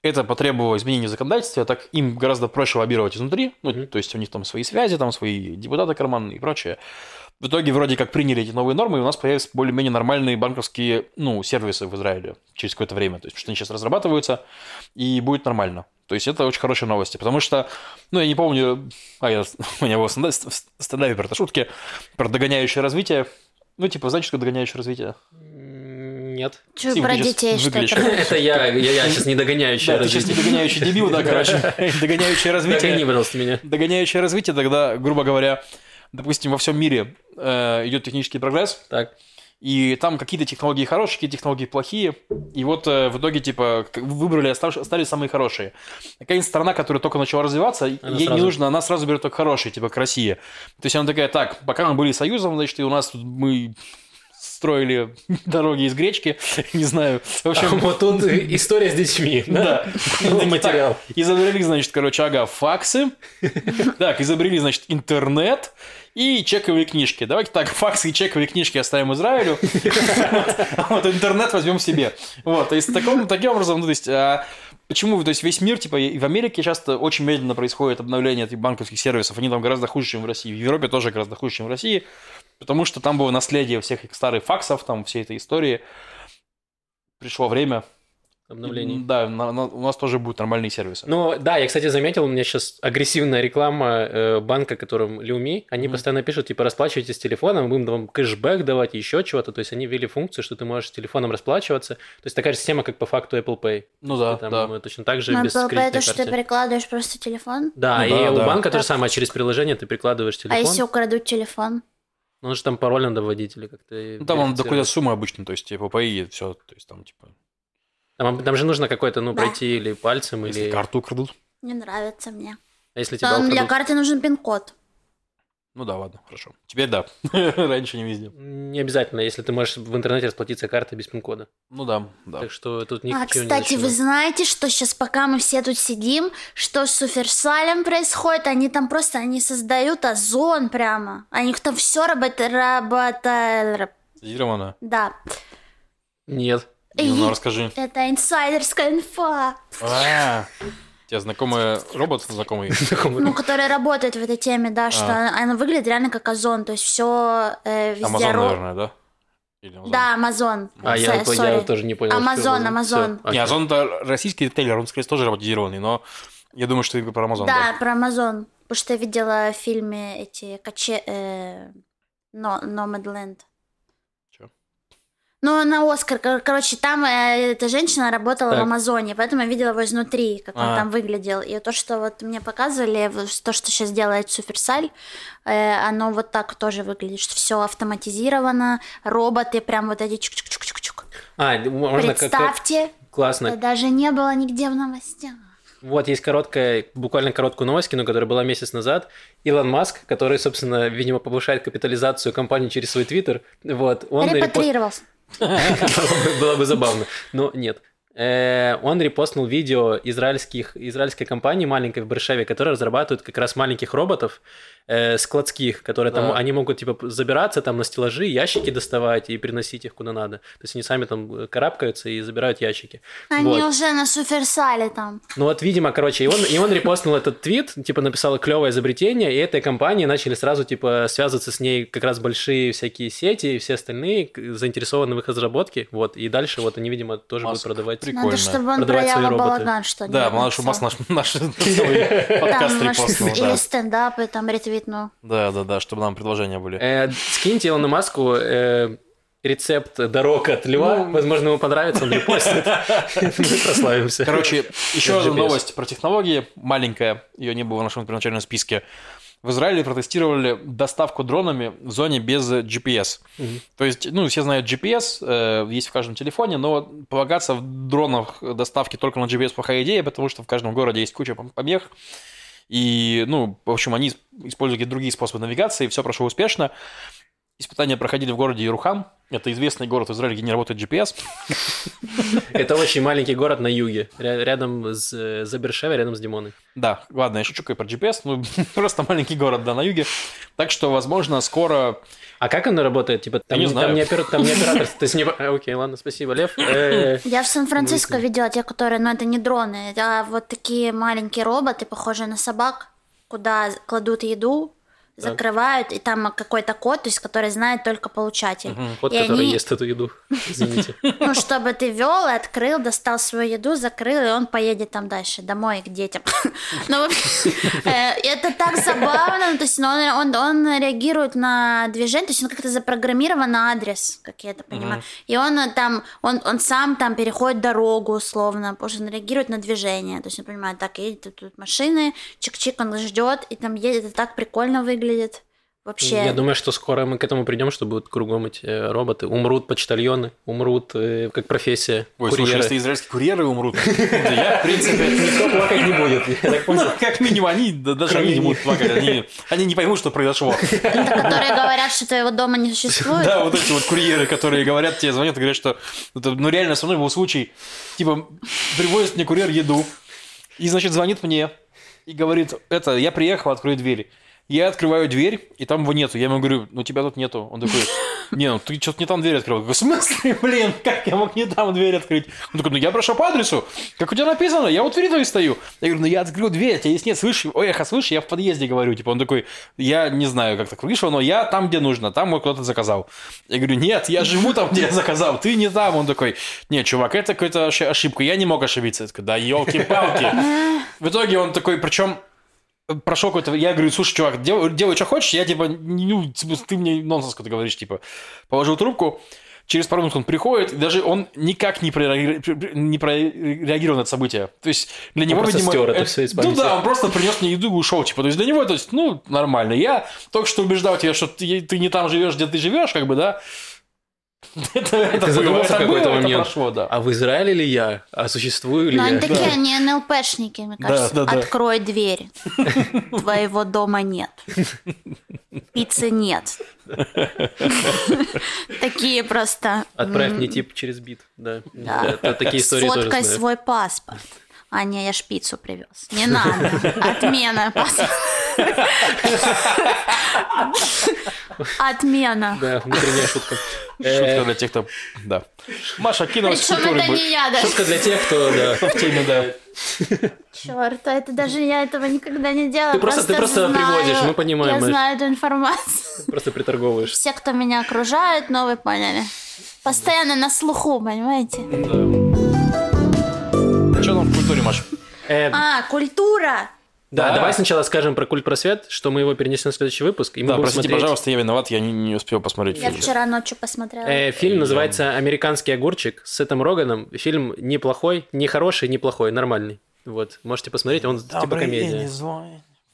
Это потребовало изменения в законодательстве, так им гораздо проще лоббировать изнутри, ну, то есть у них там свои связи, там свои депутаты карманные и прочее. В итоге вроде как приняли эти новые нормы, и у нас появятся более-менее нормальные банковские, ну, сервисы в Израиле через какое-то время. То есть, потому что они сейчас разрабатываются, и будет нормально. То есть, это очень хорошие новости, потому что, ну, я не помню, а я, у меня было в стенда- в стендапе про это шутки, про догоняющее развитие. Ну, типа, знаете, что догоняющее развитие? Нет. Сим, про детей выглядишь что-то. Это я, я, я сейчас не догоняющая Да, ты сейчас не догоняющий дебил, да, короче. Догоняющее Догони, развитие. пожалуйста, меня. Догоняющее развитие тогда, грубо говоря, допустим, во всем мире э, идет технический прогресс, Так. и там какие-то технологии хорошие, какие-то технологии плохие, и вот э, в итоге, типа, выбрали, остались самые хорошие. Какая-нибудь страна, которая только начала развиваться, ей не сразу- нужно, она сразу берет только хорошие, типа, к России. То есть она такая, так, пока мы были союзом, значит, и у нас мы строили дороги из гречки, не знаю. В общем, Вот тут история с детьми. Да. материал. Изобрели, значит, короче, ага, факсы. Так, изобрели, значит, интернет и чековые книжки. Давайте так, факсы и чековые книжки оставим Израилю. А Вот интернет возьмем себе. Вот, то есть таким образом, то есть, а, почему, то есть весь мир, типа, и в Америке часто очень медленно происходит обновление этих банковских сервисов, они там гораздо хуже, чем в России, в Европе тоже гораздо хуже, чем в России, потому что там было наследие всех их старых факсов, там, всей этой истории. Пришло время. Обновлений. Да, на- на- у нас тоже будут нормальные сервисы. Ну, да, я, кстати, заметил, у меня сейчас агрессивная реклама э, банка, которым Люми, они Мгм. постоянно пишут, типа, расплачивайтесь с телефоном, будем вам кэшбэк давать, еще чего-то. То есть они ввели функцию, что ты можешь с телефоном расплачиваться. То есть такая же система, как по факту Apple Pay. Ну да, Ты там да. точно так же Ну, без это кредитной то, что ты прикладываешь просто телефон. Да, Ну и да, у да. банка то же Так. самое, через приложение ты прикладываешь А телефон. если украдут телефон? Ну, же там пароль надо вводить или как-то... Ну, там он до какой-то суммы обычно, то есть, типа, и все, то есть, там, типа, Там, там же нужно какой-то, ну, Да. пройти или пальцем, если или... карту украдут. Не нравится мне. А если тебя Там для карты нужен пин-код. Ну да, ладно, хорошо. Теперь да. Раньше не везде. Не обязательно, если ты можешь в интернете расплатиться картой без пин-кода. Ну да, да. Так что тут А, ничего не кстати, вы знаете, что сейчас, пока мы все тут сидим, что с Суферсалем происходит? Они там просто, они создают озон прямо. Они там все работает, работает. Цитировано. Да. Нет. Ну, ну, расскажи. Это инсайдерская инфа. А, у тебя знакомый робот знакомый? Ну, который работает в этой теме, да, что А. она, она выглядит реально как озон, то есть все везде... Амазон, наверное, да? Да, Амазон. А я, я тоже не понял. что Амазон. Амазон. Не. Озон это российский ритейлер, он, скорее тоже роботизированный, но я думаю, что ты про Амазон. Да, про Амазон. Потому что я видела в фильме эти каче... Э, но, Nomadland. Ну, на Оскар, кор- короче, там э, эта женщина работала Так. в Амазоне, поэтому я видела его изнутри, как он А. там выглядел. И то, что вот мне показывали, то, что сейчас делает Суперсаль, э, оно вот так тоже выглядит, что все автоматизировано, роботы прям вот эти чук-чук-чук-чук. А, можно как... Представьте, Классно. это даже не было нигде в новостях. Вот есть короткая, буквально короткую новость, ну, которая была месяц назад. Илон Маск, который, собственно, видимо, повышает капитализацию компании через свой твиттер. Вот, он репост- Репатрировался. Было бы забавно, но нет. Э, Он репостнул видео израильских, израильской компании маленькой в Баршаве, которая разрабатывает как раз маленьких роботов э, складских, которые там, Да. они могут типа забираться там на стеллажи, ящики доставать и приносить их куда надо. То есть они сами там э, карабкаются и забирают ящики. Они Вот. уже на Суперсале там. Ну вот, видимо, короче, и он, и он репостнул этот твит, типа написал клевое изобретение, и этой компании начали сразу, типа, связываться с ней как раз большие всякие сети и все остальные заинтересованы в их разработке, вот, и дальше вот они, видимо, тоже будут Маск. продавать. Прикольно. Надо, чтобы он Продавать про свои роботы. Балаган что Да, надо, чтобы Маск наш, наш целый подкаст Там, репостнул, или да. стендапы там ретвитнул. Да, да, да, чтобы нам предложения были. Э, скиньте Илону Маску э, рецепт дорог от Льва, возможно, ему понравится, он репостит. Мы прославимся. Короче, еще одна новость про технологии, маленькая, ее не было в нашем первоначальном списке. В Израиле протестировали доставку дронами в зоне без GPS. То есть, ну, все знают GPS, э, есть в каждом телефоне, но полагаться в дронах доставки только на GPS плохая идея, потому что в каждом городе есть куча пом- помех. И, ну, в общем, они используют какие-то другие способы навигации, все прошло успешно. Испытания проходили в городе Ярухам. Это известный город в Израиле, где не работает GPS. Это очень маленький город на юге, ря- рядом с э, за Бершевой, рядом с Димоной. Да, ладно, я шучу про GPS, ну, просто маленький город, да, на юге. Так что, возможно, скоро... А как оно работает? Типа, там, не там знаю. не опер- там не оператор. То есть не... а, Окей, ладно, спасибо, Лев. Э, Я в Сан-Франциско видела те, которые, ну это не дроны, а вот такие маленькие роботы, похожие на собак, куда кладут еду, закрывают, и там какой-то код, то есть который знает только получатель. Кот, И который они- ест эту еду. Извините. Ну, чтобы ты вел, открыл, достал свою еду, закрыл, и он поедет там дальше, домой, к детям. Ну, э, это так забавно, ну, то есть он, реагирует на движение, то есть он как-то запрограммирован на адрес, как я это понимаю. И он там, он, сам там переходит дорогу условно, потому что он реагирует на движение, то есть он понимает, так, едет тут, тут машины, чик-чик, он ждет, и там едет, это так прикольно выглядит. Вообще. Я думаю, что скоро мы к этому придем, что будут кругом эти э, роботы. Умрут почтальоны, умрут э, как профессия. Ой, слушай, курьеры. если израильские курьеры умрут, я, в принципе, Никто плакать не будет. Понял. как минимум, они, да, даже они не будут плакать, они, не поймут, что произошло. Которые говорят, что твоего дома не существует. Да, вот эти вот курьеры, которые говорят, тебе звонят и говорят, что ну реально со мной был случай, типа, привозит мне курьер еду, и, значит, звонит мне и говорит, это, я приехал, открой дверь. Я открываю дверь, и там его нету. Я ему говорю, ну тебя тут нету. Он такой, не, ну ты что-то не там дверь открыл. Я говорю, в смысле, блин, как я мог не там дверь открыть? Он такой, ну я прошел по адресу, как у тебя написано, я вот двери твоей стою. Я говорю, ну я открыл дверь, а тебя здесь нет, слышишь? Ой, эхо, слышишь, я в подъезде говорю. Типа он такой, я не знаю, как так вышло, но я там, где нужно, там вот кто-то заказал. Я говорю, нет, я живу там, где я заказал, ты не там. Он такой, нет, чувак, это какая-то оши- ошибка, я не мог ошибиться. Я такой, да елки-палки. В итоге он такой, причем прошел какой-то... Я говорю, слушай, чувак, дел- делай, что хочешь, я типа, ну, типа, ты мне нонсенс какой-то говоришь, типа. Положил трубку, через пару минут он приходит, и даже он никак не, прореаги- не прореагировал на это событие. То есть для него, просто видимо... стер это всё из Ну да, он просто принес мне еду и ушел, типа. То есть для него, то есть, ну, нормально. Я только что убеждал тебя, что ты, ты не там живешь, где ты живешь, как бы, да. Это, это Ты было, задумался в какой-то момент, прошло, да. а в Израиле ли я? А существую ли Но я? они такие, они НЛПшники, мне кажется. да, да. Открой дверь. Твоего дома нет. Пиццы нет. Такие просто. Отправь мне тип через бит. Да, Да. Да, та- такие истории тоже Сфоткай свой паспорт. А, не, я ж пиццу привез. Не надо. Отмена. Отмена. Да, внутренняя шутка. Шутка для тех, кто... Да. Маша кинулась в культуру. это не я даже. Шутка для тех, кто, да. В теме, да. Черт, это даже я этого никогда не делала. Ты просто- ты просто знаю- приводишь, мы понимаем, Я знаю эту информацию. Просто приторговываешь. Все, кто меня окружают, ну вы поняли. Постоянно на слуху, понимаете? Что там культуре, Маш? Э, А, культура. Да, Да. давай сначала скажем про культ просвет, что мы его перенесли на следующий выпуск. И мы Да, будем простите, смотреть- пожалуйста, я виноват, я не, не успел посмотреть Я фильм. вчера ночью посмотрела. Э, фильм называется «Американский огурчик» с Сетом Роганом. Фильм неплохой, не хороший, неплохой, нормальный. Вот, можете посмотреть, он типа комедия.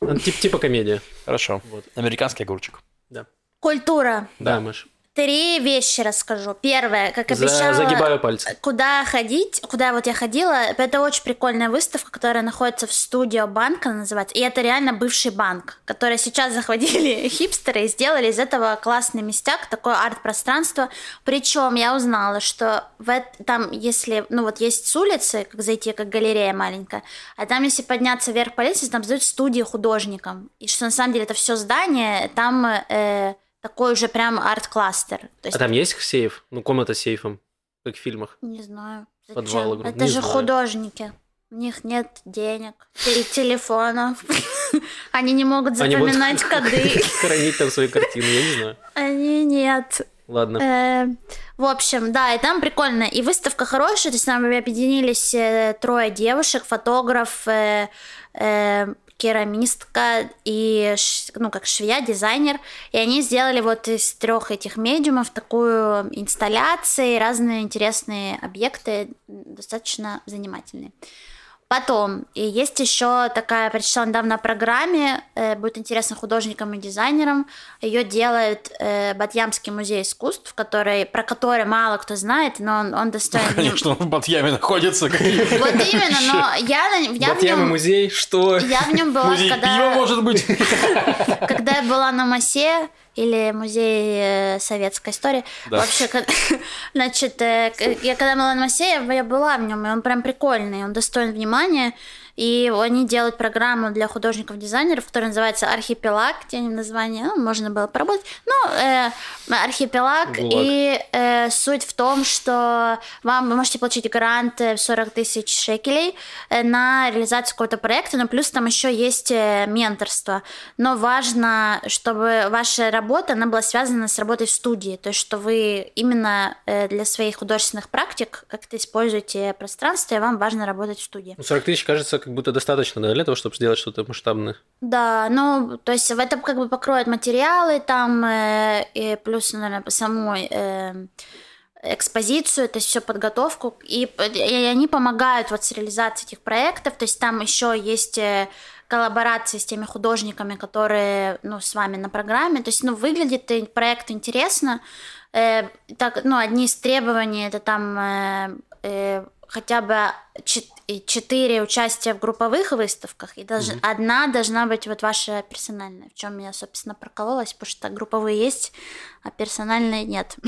Он тип- типа комедия. Хорошо. Вот. Американский огурчик. Культура. Да, Маш. Три вещи расскажу. Первое, как За- обещала... загибаю пальцы. Куда ходить, куда вот я ходила, это очень прикольная выставка, которая находится в студио банка, называется, и это реально бывший банк, который сейчас захватили хипстеры и сделали из этого классный местяк, такое арт-пространство. Причем я узнала, что в эт- там, если, ну вот есть с улицы, как зайти, как галерея маленькая, а там, если подняться вверх по лестнице, там сдают студии художникам. И что на самом деле это все здание, там э, такой уже прям арт-кластер. То есть А там есть сейф? Ну, комната с сейфом, как в фильмах. не знаю. Зачем? Говорю, Это не же знаю. художники. У них нет денег или телефонов. Они не могут запоминать коды. Хранить там свои картины, я не знаю. Они нет. Ладно. Э, В общем, да, и там прикольно. И выставка хорошая, то есть там объединились э, трое девушек, фотограф, э, э, керамистка и, ну, как швея, дизайнер. И они сделали вот из трех этих медиумов такую инсталляции, разные интересные объекты, достаточно занимательные. Потом, и есть еще такая, прочитала недавно о программе, э, будет интересно художникам и дизайнерам. Ее делает э, Батьямский музей искусств, который, про который мало кто знает, но он, он достоин... нем- Конечно, он в Батьяме находится. Вот именно, но я, на- я в нем... музей, что? Я в нем была, Музей когда... пива, может быть. Когда я была на МАСе, или музей э, советской истории. Да. Вообще, значит, э, я когда была на МАСе, я, я была в нем, и он прям прикольный, он достоин внимания. И они делают программу для художников-дизайнеров, которая называется «Архипелаг», где название, ну, можно было поработать. Ну, э, «Архипелаг», Гулаг. и э, суть в том, что вам вы можете получить грант в 40 тысяч шекелей э, на реализацию какого-то проекта, но плюс там еще есть э, менторство. Но важно, чтобы ваша работа, она была связана с работой в студии, то есть что вы именно э, для своих художественных практик как-то используете пространство, и вам важно работать в студии. Ну, 40 тысяч кажется как будто достаточно да, для того, чтобы сделать что-то масштабное. Да, ну, то есть в этом как бы покроют материалы там, э, и плюс, наверное, самой э, экспозицию, то есть всю подготовку, и, и они помогают вот с реализацией этих проектов, то есть там еще есть э, коллаборации с теми художниками, которые, ну, с вами на программе, то есть, ну, выглядит проект интересно, Э, так, ну, одни из требований это там э, э, хотя бы чет- и четыре участия в групповых выставках, и даже одна должна быть вот ваша персональная, в чем я, собственно, прокололась, потому что групповые есть, а персональные нет.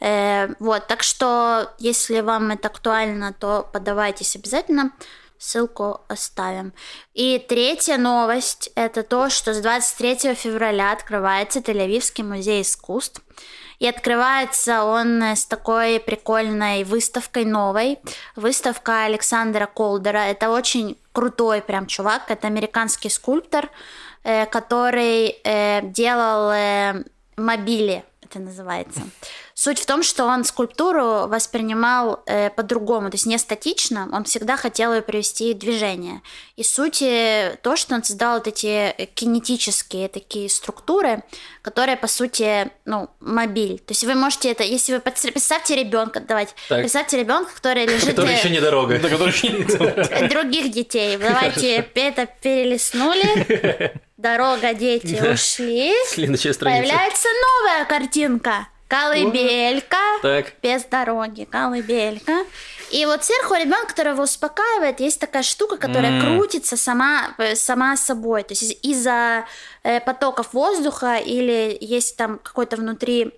Э, Вот, так что, если вам это актуально, то подавайтесь обязательно. Ссылку оставим. И третья новость – это то, что с 23 февраля открывается Тель-Авивский музей искусств. И открывается он с такой прикольной выставкой новой. Выставка Александра Колдера. Это очень крутой прям чувак. Это американский скульптор, э, который э, делал э, мобили, это называется. Суть в том, что он скульптуру воспринимал э, по-другому, то есть не статично, он всегда хотел ее привести в движение. И суть э, то, что он создал вот эти э, кинетические такие структуры, которые, по сути, ну, мобиль. То есть вы можете это, если вы представьте ребенка, давайте, Так. представьте ребенка, который лежит Который э, еще не дорога. Который других детей. Давайте это перелистнули. Дорога, дети ушли. Следующая страница. Появляется новая картинка. Колыбелька. Так. Без дороги. Колыбелька. И вот сверху ребенок, которого успокаивает, есть такая штука, которая М. крутится сама, э, сама собой. То есть из- из-за э, потоков воздуха или есть там какой-то внутри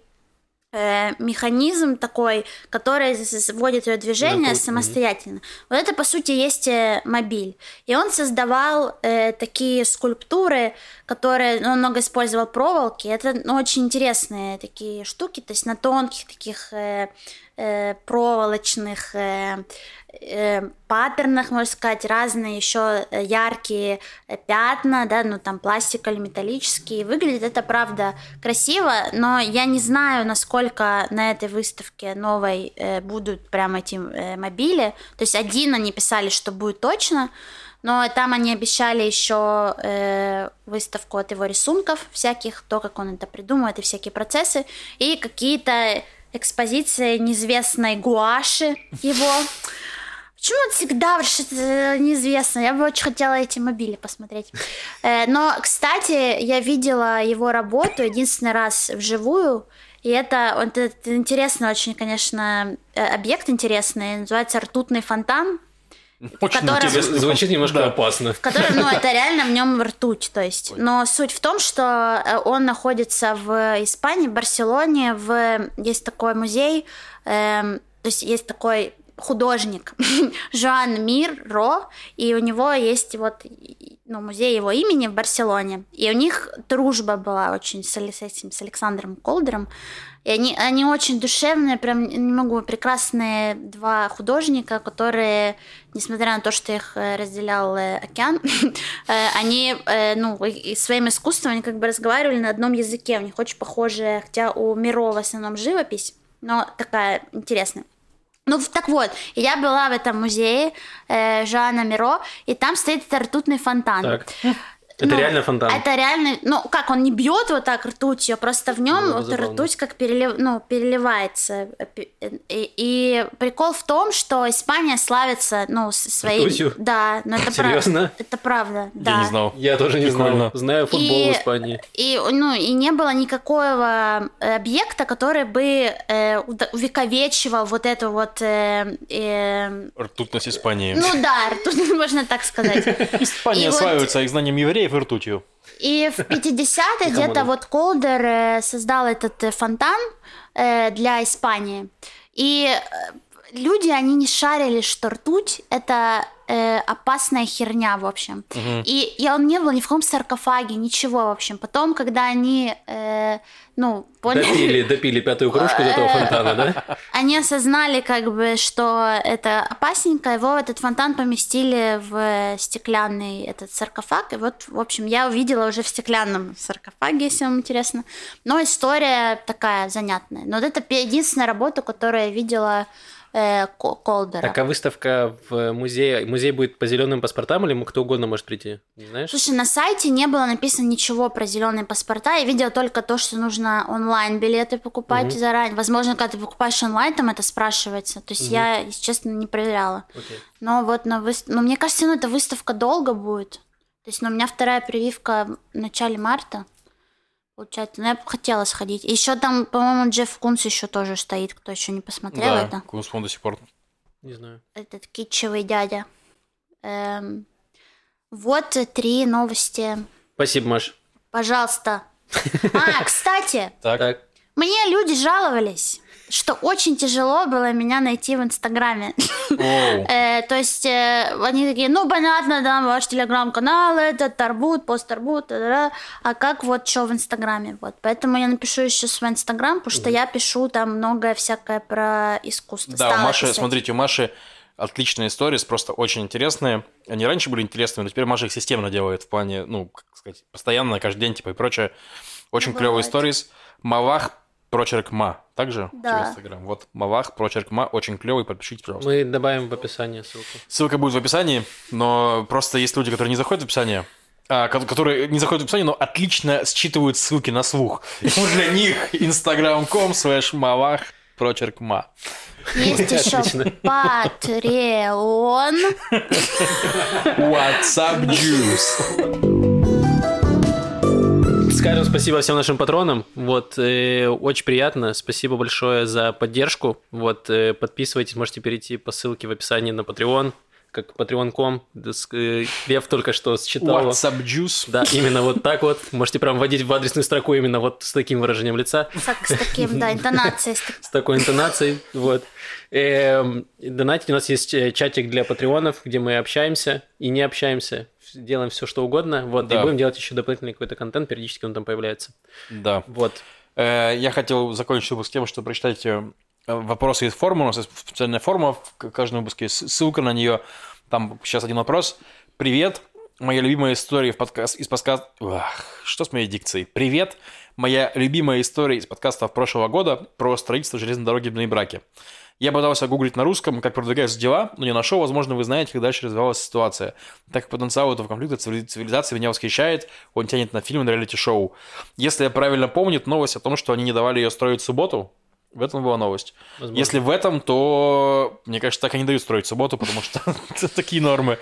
э, механизм такой, который вводит ее движение Ртуть, самостоятельно. Вот это, по сути, есть э, мобиль. И он создавал э, такие скульптуры, которые... Ну, он много использовал проволоки. Это ну, очень интересные такие штуки. То есть на тонких таких э, э, проволочных э, паттернах, можно сказать, разные еще яркие э, пятна, да, ну там пластик или металлические. Выглядит это, правда, красиво, но я не знаю, насколько на этой выставке новой э, будут прям эти э, мобили. То есть один они писали, что будет точно, но там они обещали еще э, выставку от его рисунков всяких, то, как он это придумывает, и всякие процессы, и какие-то экспозиции неизвестной гуаши его. Почему это всегда что-то неизвестно? Я бы очень хотела эти мобили посмотреть. Э, Но, кстати, я видела его работу единственный раз вживую. И это, вот это интересный очень, конечно, э, объект интересный. Называется «Ртутный фонтан». Очень котором- интересно. Звучит немножко Да. опасно. В котором, ну, это реально в нем ртуть, то есть. Но суть в том, что э, он находится в Испании, в Барселоне, в есть такой музей, эм, то есть есть такой художник Жан Мир и у него есть вот ну, музей его имени в Барселоне. И у них дружба была очень с, с этим, с Александром Колдером. И они, они очень душевные, прям не могу, прекрасные два художника, которые, несмотря на то, что их э, разделял э, океан, э, они, ну, своим искусством, они как бы разговаривали на одном языке, у них очень похожая, хотя у Миро в основном живопись, но такая интересная. Ну, так вот, я была в этом музее э, Жана Миро, и там стоит этот ртутный фонтан. Так. Это Ну, реально фонтан. Это реально, ну как, он не бьет вот так ртутью, просто в нем Ну, вот забавно. ртуть как перелив, ну, переливается. И, и прикол в том, что Испания славится, ну, своей... Ртутью? Да, но это Серьезно? правда. Это правда, да. Я не знал. Я тоже не знал. Знаю футбол И- в Испании. И, ну, и не было никакого э, объекта, который бы э, увековечивал вот эту вот... э, э, Ртутность Испании. ну да, ртуть, можно так сказать. Испания славится их знанием евреев и ртутью. И в 50-е Кому где-то вот Колдер э, создал этот э, фонтан э, для Испании. И люди, они не шарили, что ртуть — это э, опасная херня, в общем. И, и он не был ни в каком саркофаге, ничего, в общем. Потом, когда они, э, ну, поняли... Допили, допили пятую кружку из этого фонтана, да? Они осознали, как бы, что это опасненько, его в этот фонтан поместили в стеклянный этот саркофаг. И вот, в общем, я увидела уже в стеклянном саркофаге, если вам интересно. Но история такая занятная. Но вот это единственная работа, которую я видела э, Ко- Колдера. Так, а выставка в музее, музей будет по зеленым паспортам или кто угодно может прийти? Не знаешь? Слушай, на сайте не было написано ничего про зеленые паспорта. Я видела только то, что нужно онлайн билеты покупать Мгм. заранее. Возможно, когда ты покупаешь онлайн, там это спрашивается. То есть Мгм. я, если честно, не проверяла. Окей. Но вот на выс... Но мне кажется, ну, эта выставка долго будет. То есть, ну, у меня вторая прививка в начале марта. Получается, ну, я бы хотела сходить. Еще там, по-моему, Джефф Кунс еще тоже стоит, кто еще не посмотрел Да, это. Кунспон до сих пор. Не знаю. Этот китчевый дядя. Эм, Вот три новости. Спасибо, Маш. Пожалуйста. А, кстати. Так, мне люди жаловались, что очень тяжело было меня найти в Инстаграме. Э, то есть э, они такие, ну понятно, да, ваш телеграм-канал, это Тарбут, пост Тарбут, а как вот что в Инстаграме, вот. Поэтому я напишу еще свой Инстаграм, потому что я пишу там многое всякое про искусство. Да, у писать. смотрите, у Маши отличные истории, просто очень интересные. Они раньше были интересными, но теперь Маша их системно делает в плане, ну, как сказать, постоянно, каждый день, типа, и прочее. Очень Ну, клевые сторис. Мавах, прочерк ма. Также Да. через Инстаграм. Вот, Мавах, прочерк ма, очень клевый, подпишитесь, пожалуйста. мы добавим в описании ссылку. Ссылка будет в описании, но просто есть люди, которые не заходят в описание, а, ко- которые не заходят в описание, но отлично считывают ссылки на слух. И для них instagram.com slash мавах прочерк ма. Есть еще. Patreon. WhatsApp Juice. Скажем спасибо всем нашим патронам. Вот, э, очень приятно. Спасибо большое за поддержку. Вот, э, подписывайтесь, можете перейти по ссылке в описании на Patreon. как Patreon.com. С- э, Лев только что считал. WhatsApp Juice. Да, именно вот так вот. Можете прям вводить в адресную строку именно вот с таким выражением лица, Так, с таким, да, интонацией. с с такой интонацией. Вот. Эм, Донатить у нас есть э, чатик для патреонов, где мы общаемся и не общаемся. Делаем все, что угодно. Вот. Да. И будем делать еще дополнительный какой-то контент. Периодически он там появляется. Да. Вот. Э, Я хотел закончить выпуск тем, что прочитать э, вопросы из формы. У нас есть специальная форма в каждом выпуске, ссылка на нее. Там сейчас один вопрос. Привет, моя любимая история в подкаст, из подкаста... Что с моей дикцией? Привет, моя любимая история из подкастов прошлого года про строительство железной дороги в Нейбраке. Я пытался гуглить на русском, как продвигаются дела, но не нашел. Возможно, вы знаете, как дальше развивалась ситуация. Так как потенциал этого конфликта цивили- цивилизации меня восхищает, он тянет на фильм на реалити-шоу. Если я правильно помню, новость о том, что они не давали ее строить в субботу. В этом была новость. Возможно. Если в этом, то, мне кажется, так и не дают строить в субботу, потому что такие нормы.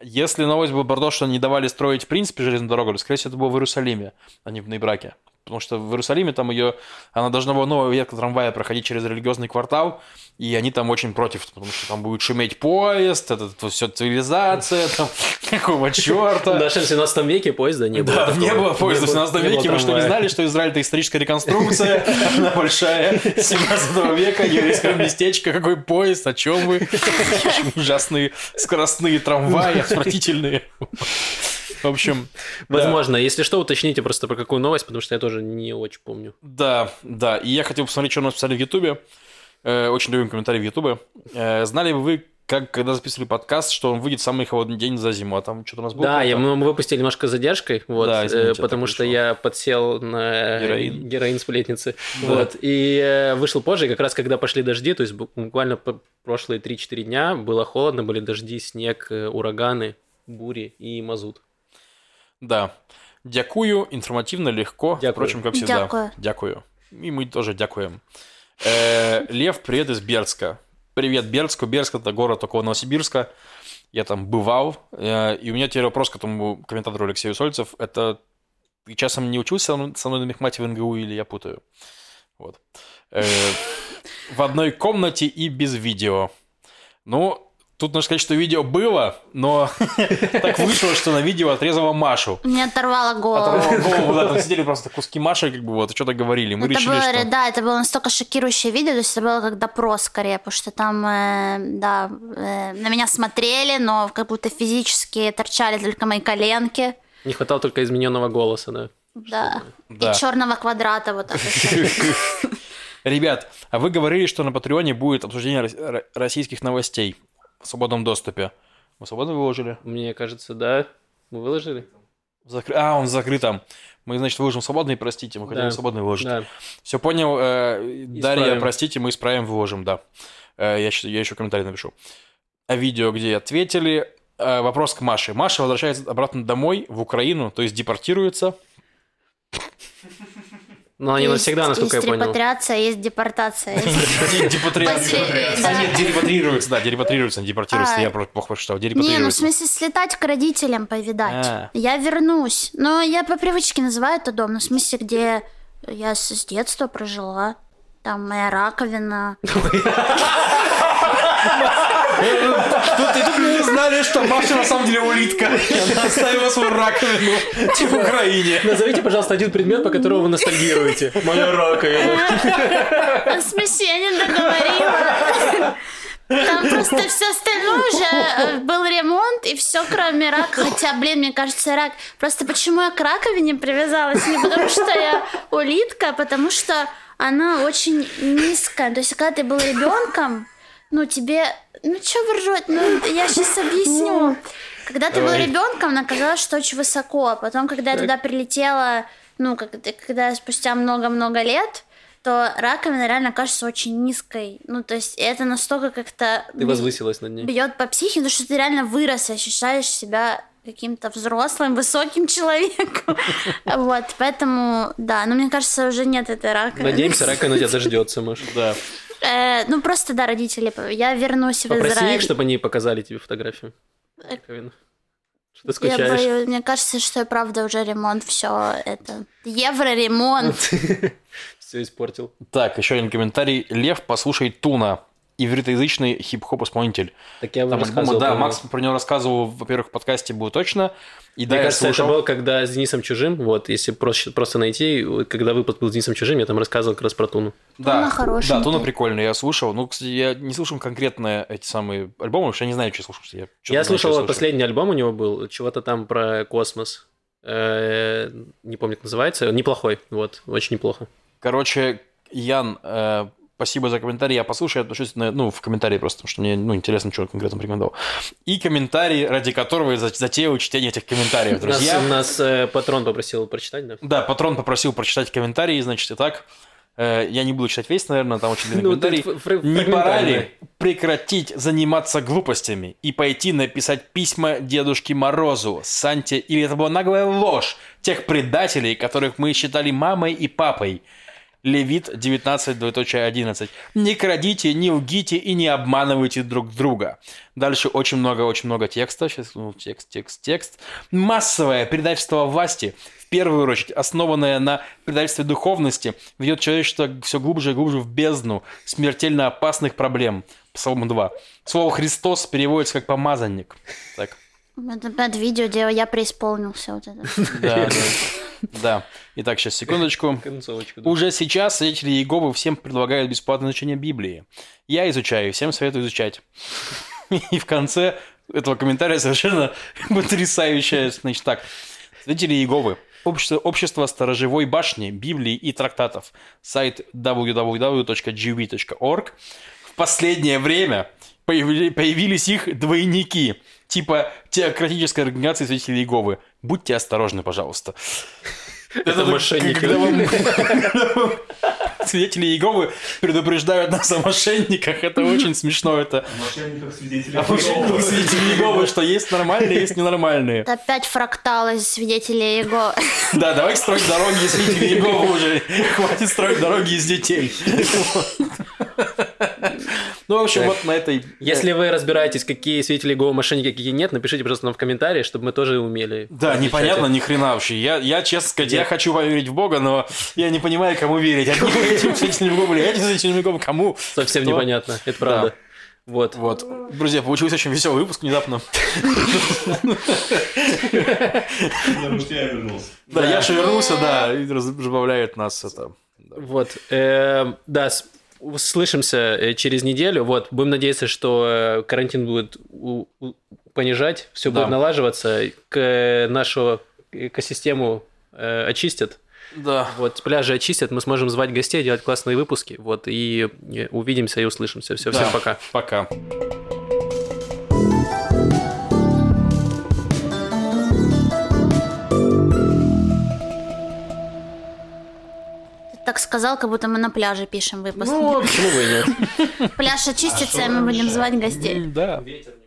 Если новость была про то, что не давали строить в принципе железную дорогу, скорее всего, это было в Иерусалиме, а не в Нейбраке. Потому что в Иерусалиме там ее, она должна была новая ветка трамвая проходить через религиозный квартал, и они там очень против, потому что там будет шуметь поезд, это, все цивилизация, там какого В черта. нашем 17 веке поезда не было. Да, такого. не было поезда в Не было- 17 не было веке. Вы что, не знали, что Израиль это историческая реконструкция? Она большая, 17 века, еврейское местечко. Какой поезд? О чем вы? Ужасные скоростные трамваи, отвратительные. В общем, да. Возможно. Если что, уточните просто про какую новость, потому что я тоже не очень помню. Да, да. И я хотел посмотреть, что у нас писали в Ютубе. Э, Очень любим комментарии в Ютубе. Э, Знали бы вы, как, когда записывали подкаст, что он выйдет в самый холодный день за зиму, а там что-то у нас было? Да, я, мы, мы выпустили немножко с задержкой, вот, Да, э, извините, потому так что вышло. я подсел на Героин. героин сплетницы. Да. Вот, и э, вышел позже, как раз когда пошли дожди, то есть бу- буквально прошлые 3-4 дня было холодно, были дожди, снег, э, ураганы, бури и мазут. Да. Дякую, информативно, легко. Дякую. Впрочем, как всегда. Дякую. Дякую. И мы тоже дякуем. Э, Лев, привет из Бердска. Привет, Бердску. Бердск – это город около Новосибирска. Я там бывал. Э, И у меня теперь вопрос к этому комментатору Алексею Сольцев. Это ты часом не учился со мной- со мной на мехмате в НГУ или я путаю? Вот. Э, В одной комнате и без видео. Ну, тут нужно сказать, что видео было, но так вышло, что на видео отрезала Машу. Мне оторвало голову. Оторвала голову, да, там сидели просто куски Маши, как бы вот, что-то говорили. Мы это решили, было, что... да, это было настолько шокирующее видео, то есть это было как допрос скорее, потому что там, э, да, э, на меня смотрели, но как будто физически торчали только мои коленки, Не хватало только измененного голоса, да. да, Да. и черного квадрата вот так. Ребят, а вы говорили, что на Патреоне будет обсуждение рос- ро- российских новостей в свободном доступе. Мы свободно выложили? Мне кажется, да. Мы выложили? Закры- А, он закрыт там. Мы, значит, выложим свободный, простите, мы хотели Да. свободный выложить. Да. Все понял. э, Дарья, простите, мы исправим, выложим, да. Э, Я, я еще комментарий напишу. А видео, где ответили. Э, Вопрос к Маше. Маша возвращается обратно домой, в Украину, то есть депортируется. Но они Есть- навсегда, насколько я Есть понял. репатриация, есть депортация. есть- Депатриация. Последний, А, да. нет, дерепатрируется, да, дерепатрируется, не депортируется, А. я просто плохо прочитал, Не, ну в смысле слетать к родителям повидать. А. Я вернусь. Но я по привычке называю это дом. Ну, в смысле, где я с детства прожила. Там моя раковина. Тут, и тут мы узнали, что Маша на самом деле улитка. Она оставила свою раковину в Украине. Назовите, пожалуйста, один предмет, по которому вы ностальгируете. Моя раковина. В смысле, я не договорила. Там просто все остальное уже э, был ремонт, и все, кроме рака. Хотя, блин, мне кажется, рак. Просто почему я к раковине привязалась? Не потому что я улитка, а потому что она очень низкая. То есть, когда ты был ребенком, ну тебе. Ну что вы ржете? Ну, я сейчас объясню. Когда ты был Давай. ребенком, она казалось, что очень высоко. А потом, когда я туда прилетела, ну, как, когда спустя много-много лет, то раковина реально кажется очень низкой. Ну, то есть это настолько как-то Ты возвысилась над ней. бьет по психике, потому что ты реально вырос и ощущаешь себя каким-то взрослым, высоким человеком. Вот, поэтому, да, но мне кажется, уже нет этой раковины. Надеемся, раковина тебя дождется, Маша. Да. Э, Ну, просто, да, родители, я вернусь в Попроси Израиль. их, чтобы они показали тебе фотографию. Что ты Я скучаешь? боюсь, мне кажется, что и правда уже ремонт, все это евроремонт. Все испортил. Так, еще один комментарий. Лев, послушай Туна. Ивритоязычный хип-хоп-исполнитель. Так я вам Там альбом, рассказывал. да. Макс про него рассказывал, во-первых, в подкасте было точно. И да, Мне я кажется, слушал. это было, когда с Денисом Чужим, вот, если просто, просто найти, когда выпуск был с Денисом Чужим, я там рассказывал как раз про Туну. Да, Туна хорошенький. да, Туна прикольный, я слушал. Ну, кстати, я не слушал конкретно эти самые альбомы, потому что я не знаю, что слушал. Я, чё-то я слушал что последний альбом у него был, чего-то там про космос. Э, Не помню, как называется. Неплохой, вот, очень неплохо. Короче, Ян, э, спасибо за комментарий. Я послушаю, я отношусь на- ну, в комментарии просто, потому что мне ну, интересно, что он конкретно порекомендовал. И комментарий, ради которого я за- затеял чтение этих комментариев, Нас, друзья. нас э, патрон попросил прочитать, да? Да, патрон попросил прочитать комментарии, значит, итак, э, я не буду читать весь, наверное, там очень длинный Ну, комментарий. Не пора ли прекратить заниматься глупостями и пойти написать письма Дедушке Морозу, Санте, или это была наглая ложь тех предателей, которых мы считали мамой и папой? Левит 19.11. Не крадите, не лгите и не обманывайте друг друга. Дальше очень много-очень много текста. Сейчас, ну, текст, текст, текст. Массовое предательство власти, в первую очередь, основанное на предательстве духовности, ведет человечество все глубже и глубже в бездну смертельно опасных проблем. Псалом 2. Слово «Христос» переводится как «помазанник». Так. Это опять видео, где я преисполнился. Вот это. Да, да. Да. Итак, сейчас, секундочку. Да. Уже сейчас свидетели Иеговы всем предлагают бесплатное изучение Библии. Я изучаю, всем советую изучать. И в конце этого комментария совершенно потрясающая, значит так. Свидетели Иеговы. Общество, общество сторожевой башни, Библии и трактатов. Сайт www.gv.org. В последнее время появили- появились их двойники, типа теократической организации свидетелей Иеговы. Будьте осторожны, пожалуйста. Это мошенники. Свидетели Иеговы предупреждают нас о мошенниках. Это очень смешно. Это Мошенников свидетелей. о мошенниках свидетелей Иеговы, что есть нормальные, есть ненормальные. Это опять фрактал из свидетелей его. Да, давай строить дороги из свидетелей Иеговы уже. Хватит строить дороги из детей. Ну, в общем, вот на этой... Если вы разбираетесь, какие свидетели Го мошенники, какие нет, напишите, пожалуйста, нам в комментарии, чтобы мы тоже умели. Да, непонятно ни хрена вообще. Я, я честно сказать, я хочу поверить в Бога, но я не понимаю, кому верить. Одним этим свидетелям Иеговы или этим свидетелям Иеговы кому? Совсем непонятно, это правда. Вот. Вот. Друзья, получился очень веселый выпуск внезапно. Потому что я вернулся. Да, Яша вернулся, да, и разбавляет нас это. Вот. э, Да, услышимся э, через неделю. Вот, будем надеяться, что э, карантин будет у- у- понижать, все Да. будет налаживаться, к э, нашу экосистему э, очистят. Да. Вот, пляжи очистят, мы сможем звать гостей, делать классные выпуски. Вот, и увидимся и услышимся. Все, всем Да. пока. Пока. Так сказал, как будто мы на пляже пишем выпуск. Ну, почему бы и нет? Пляж очистится, и мы будем звать гостей. Да.